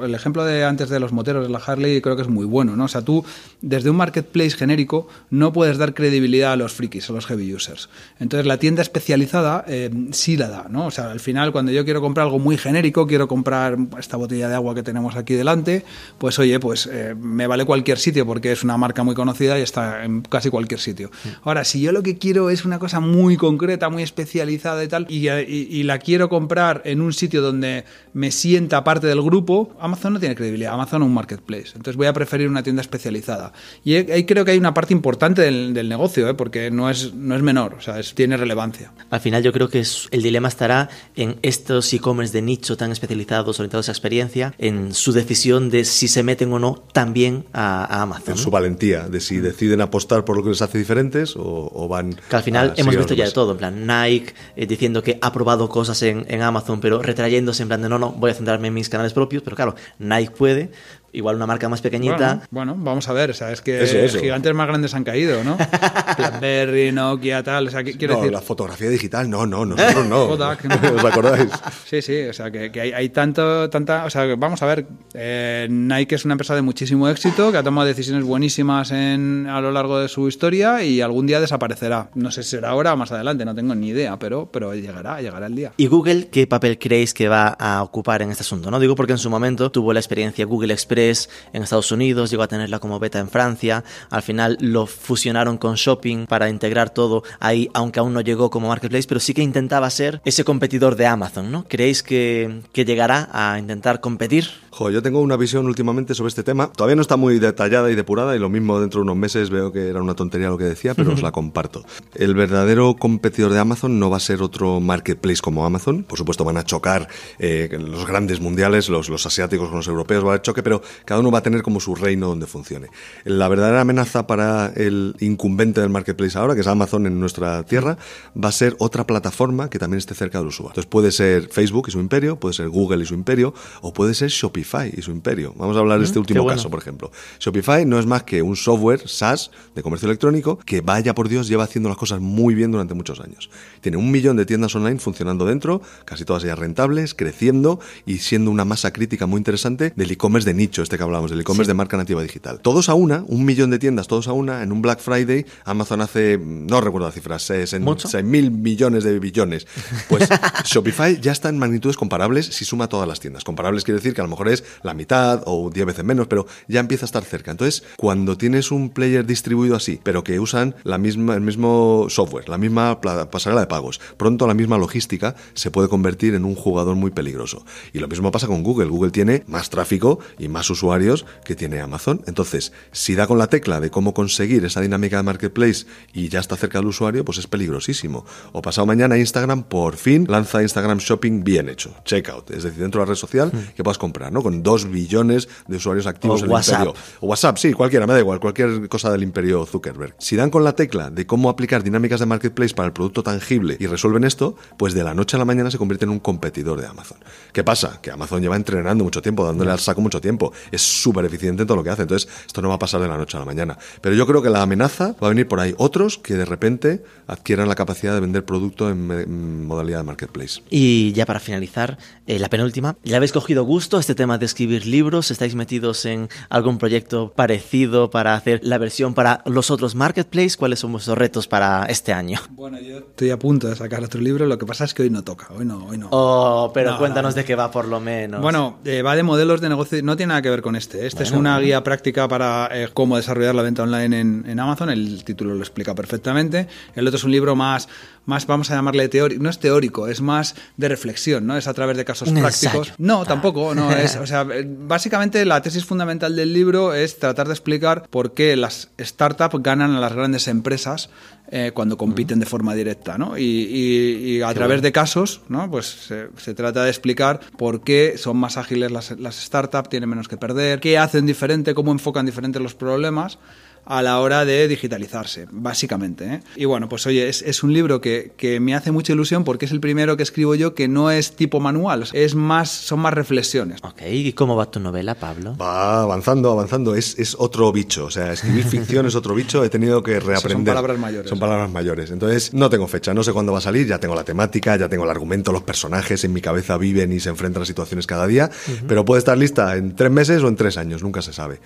[SPEAKER 3] el ejemplo de antes de los moteros de la Harley creo que es muy bueno, ¿no? O sea, tú desde un marketplace genérico no puedes dar credibilidad a los frikis, a los heavy users. Entonces, la tienda especializada eh, sí la da, ¿no? O sea, al final, cuando yo quiero comprar algo muy genérico, quiero comprar esta botella de agua que tenemos aquí delante, pues oye, pues eh, me vale cualquier sitio porque es una marca muy conocida y está en casi cualquier sitio. Ahora, si yo lo que quiero es una cosa muy concreta, muy especializada y tal, y, la quiero comprar en un sitio donde me sienta parte del grupo, Amazon no tiene credibilidad. Amazon es un marketplace. Entonces voy a preferir una tienda especializada. Y ahí creo que hay una parte importante del, negocio, ¿eh? porque no es, no es menor, o sea, tiene relevancia.
[SPEAKER 2] Al final yo creo que el dilema estará en estos e-commerce de nicho tan especializados, orientados a experiencia, en su decisión de si se meten o no también a, Amazon
[SPEAKER 4] valentía de si deciden apostar por lo que les hace diferentes o, van.
[SPEAKER 2] Que al final hemos visto ya de todo, en plan Nike eh, diciendo que ha probado cosas en, en, Amazon, pero retrayéndose en plan de no, no, voy a centrarme en mis canales propios, pero claro, Nike puede, igual una marca más pequeñita.
[SPEAKER 3] Bueno, vamos a ver, o sea, es que gigantes más grandes han caído, ¿no? BlackBerry, Nokia, tal, o sea, quiero
[SPEAKER 4] no,
[SPEAKER 3] decir...
[SPEAKER 4] la fotografía digital, no, no, nosotros no.
[SPEAKER 3] Kodak,
[SPEAKER 4] ¿no? ¿Os acordáis?
[SPEAKER 3] Sí, sí, o sea, que, hay, hay, tanto, tanta, o sea, vamos a ver, eh, Nike es una empresa de muchísimo éxito, que ha tomado decisiones buenísimas en, a lo largo de su historia y algún día desaparecerá. No sé si será ahora o más adelante, no tengo ni idea, pero, pero llegará, llegará el día.
[SPEAKER 2] ¿Y Google qué papel creéis que va a ocupar en este asunto? No digo porque en su momento tuvo la experiencia Google Express en Estados Unidos, llegó a tenerla como beta en Francia, al final lo fusionaron con Shopping para integrar todo ahí, aunque aún no llegó como marketplace, pero sí que intentaba ser ese competidor de Amazon, ¿no? ¿Creéis que, que llegará a intentar competir?
[SPEAKER 4] Jo, yo tengo una visión últimamente sobre este tema. Todavía no está muy detallada y depurada y lo mismo dentro de unos meses veo que era una tontería lo que decía, pero os la comparto. El verdadero competidor de Amazon no va a ser otro marketplace como Amazon. Por supuesto van a chocar eh, los grandes mundiales, los, los asiáticos con los europeos, va a haber choque, pero cada uno va a tener como su reino donde funcione. La verdadera amenaza para el incumbente del marketplace ahora, que es Amazon en nuestra tierra, va a ser otra plataforma que también esté cerca del usuario. Entonces puede ser Facebook y su imperio, puede ser Google y su imperio, o puede ser Shopify y su imperio. Vamos a hablar de este último caso, por ejemplo. Shopify no es más que un software SaaS de comercio electrónico que, vaya por Dios, lleva haciendo las cosas muy bien durante muchos años. Tiene un millón de tiendas online funcionando dentro, casi todas ellas rentables, creciendo y siendo una masa crítica muy interesante del e-commerce de nicho, este que hablamos, del e-commerce de marca nativa digital. Todos a una, un millón de tiendas, todos a una, en un Black Friday, Amazon hace, no recuerdo las cifras, 6 mil millones de billones. Pues Shopify ya está en magnitudes comparables si suma todas las tiendas. Comparables quiere decir que a lo mejor es la mitad o 10 veces menos, pero ya empieza a estar cerca. Entonces, cuando tienes un player distribuido así, pero que usan la misma, el mismo software, la misma pasarela de pagos, pronto la misma logística, se puede convertir en un jugador muy peligroso. Y lo mismo pasa con Google. Google tiene más tráfico y más usuarios que tiene Amazon. Entonces, si da con la tecla de cómo conseguir esa dinámica de marketplace y ya está cerca del usuario, pues es peligrosísimo. O pasado mañana Instagram por fin lanza Instagram Shopping bien hecho, checkout, es decir, dentro de la red social hmm. que puedas comprar, ¿no? Con dos billones de usuarios activos
[SPEAKER 2] en el imperio.
[SPEAKER 4] O WhatsApp, sí, cualquiera, me da igual, cualquier cosa del imperio Zuckerberg. Si dan con la tecla de cómo aplicar dinámicas de marketplace para el producto tangible y resuelven esto, pues de la noche a la mañana se convierte en un competidor de Amazon. ¿Qué pasa? Que Amazon lleva entrenando mucho tiempo, dándole al saco mucho tiempo. Es súper eficiente en todo lo que hace. Entonces, esto no va a pasar de la noche a la mañana. Pero yo creo que la amenaza va a venir por ahí. Otros que de repente adquieran la capacidad de vender producto en, modalidad de marketplace.
[SPEAKER 2] Y ya para finalizar, eh, la penúltima, ¿ya habéis cogido gusto a este tema de escribir libros? ¿Estáis metidos en algún proyecto parecido para hacer la versión para los otros marketplaces? ¿Cuáles son vuestros retos para este año?
[SPEAKER 3] Bueno, yo estoy a punto de sacar otro libro, lo que pasa es que hoy no toca, hoy no, hoy no.
[SPEAKER 2] Oh, pero cuéntanos de qué va por lo menos.
[SPEAKER 3] Bueno, eh, va de modelos de negocio, no tiene nada que ver con este. Este es una guía práctica para eh, cómo desarrollar la venta online en, en Amazon, el título lo explica perfectamente. El otro es un libro más más vamos a llamarle teórico, no es teórico, es más de reflexión, ¿no? Es a través de casos prácticos. No, tampoco, no es, o sea, básicamente la tesis fundamental del libro es tratar de explicar por qué las startups ganan a las grandes empresas eh, cuando compiten de forma directa, ¿no? Y, a través de casos, ¿no? Pues se, trata de explicar por qué son más ágiles las, las startups, tienen menos que perder, qué hacen diferente, cómo enfocan diferente los problemas a la hora de digitalizarse, básicamente. ¿eh? Y bueno, pues oye, es, un libro que, me hace mucha ilusión porque es el primero que escribo yo que no es tipo manual, es más, son más reflexiones.
[SPEAKER 2] Ok, ¿y cómo va tu novela, Pablo?
[SPEAKER 4] Va avanzando, avanzando, es, es otro bicho, o sea, escribir ficción es otro bicho, he tenido que reaprender. son
[SPEAKER 3] palabras mayores.
[SPEAKER 4] Son palabras mayores, entonces no tengo fecha, no sé cuándo va a salir, ya tengo la temática, ya tengo el argumento, los personajes en mi cabeza viven y se enfrentan a situaciones cada día, pero puede estar lista en tres meses o en tres años, nunca se sabe.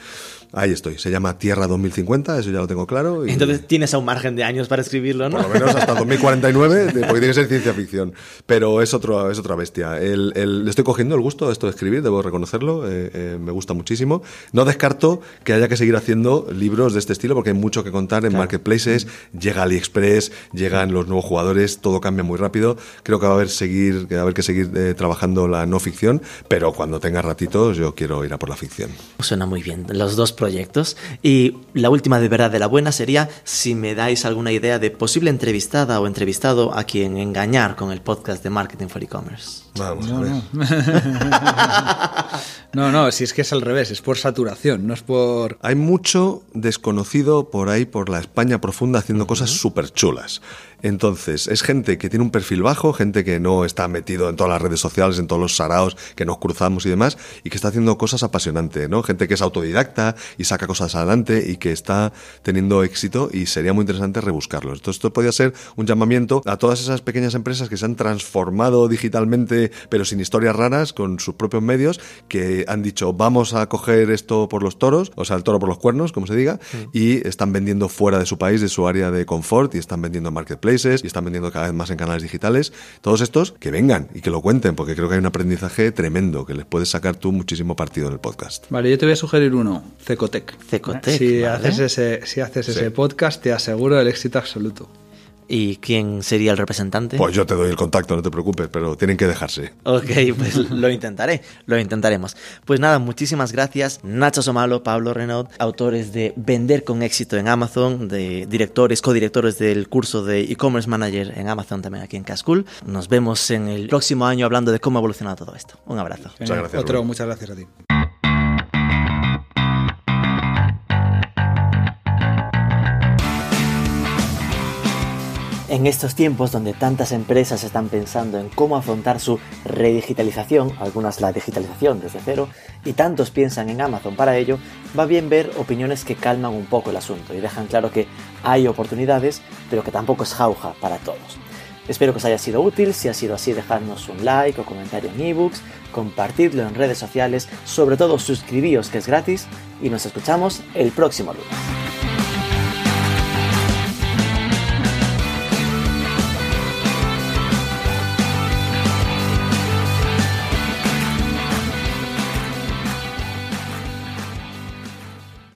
[SPEAKER 4] Ahí estoy, se llama Tierra 2050, eso ya lo tengo claro.
[SPEAKER 2] Entonces tienes a un margen de años para escribirlo, ¿no?
[SPEAKER 4] Por lo menos hasta 2049, porque tiene que ser ciencia ficción. Pero es, otro, es otra bestia. le estoy cogiendo el gusto de esto de escribir, debo reconocerlo, eh, eh, me gusta muchísimo. No descarto que haya que seguir haciendo libros de este estilo, porque hay mucho que contar en marketplaces, llega AliExpress, llegan los nuevos jugadores, todo cambia muy rápido. Creo que va a haber, seguir, que, va a haber que seguir eh, trabajando la no ficción, pero cuando tenga ratitos yo quiero ir a por la ficción.
[SPEAKER 2] Suena muy bien, los dos proyectos. Y la última de verdad de la buena sería si me dais alguna idea de posible entrevistada o entrevistado a quien engañar con el podcast de Marketing for E-Commerce.
[SPEAKER 4] Vamos no,
[SPEAKER 3] No. no, no, si es que es al revés, es por saturación, no es por...
[SPEAKER 4] Hay mucho desconocido por ahí, por la España profunda, haciendo cosas súper chulas. Entonces, es gente que tiene un perfil bajo, gente que no está metido en todas las redes sociales, en todos los saraos que nos cruzamos y demás, y que está haciendo cosas apasionantes, ¿no? Gente que es autodidacta y saca cosas adelante y que está teniendo éxito y sería muy interesante rebuscarlos. Entonces, esto podría ser un llamamiento a todas esas pequeñas empresas que se han transformado digitalmente, pero sin historias raras, con sus propios medios, que han dicho, vamos a coger esto por los toros, o sea, el toro por los cuernos, como se diga, y están vendiendo fuera de su país, de su área de confort, y están vendiendo en marketplace y están vendiendo cada vez más en canales digitales. Todos estos que vengan y que lo cuenten, porque creo que hay un aprendizaje tremendo que les puedes sacar tú muchísimo partido en el podcast.
[SPEAKER 3] Vale, yo te voy a sugerir uno, Cecotec.
[SPEAKER 2] Cecotec.
[SPEAKER 3] Si haces ese, si haces ese podcast, te aseguro el éxito absoluto.
[SPEAKER 2] ¿Y quién sería el representante?
[SPEAKER 4] Pues yo te doy el contacto, no te preocupes, pero tienen que dejarse.
[SPEAKER 2] Ok, pues lo intentaré, lo intentaremos. Pues nada, muchísimas gracias Nacho Somalo, Pablo Renaud, autores de Vender con éxito en Amazon, de directores, codirectores del curso de e-commerce manager en Amazon también aquí en Cascool. Nos vemos en el próximo año hablando de cómo ha evolucionado todo esto. Un abrazo.
[SPEAKER 4] muchas gracias.
[SPEAKER 3] Otro, muchas gracias a ti.
[SPEAKER 2] En estos tiempos donde tantas empresas están pensando en cómo afrontar su redigitalización, algunas la digitalización desde cero, y tantos piensan en Amazon para ello, va bien ver opiniones que calman un poco el asunto y dejan claro que hay oportunidades, pero que tampoco es jauja para todos. Espero que os haya sido útil, si ha sido así dejadnos un like o comentario en ebooks, compartidlo en redes sociales, sobre todo suscribíos que es gratis y nos escuchamos el próximo lunes.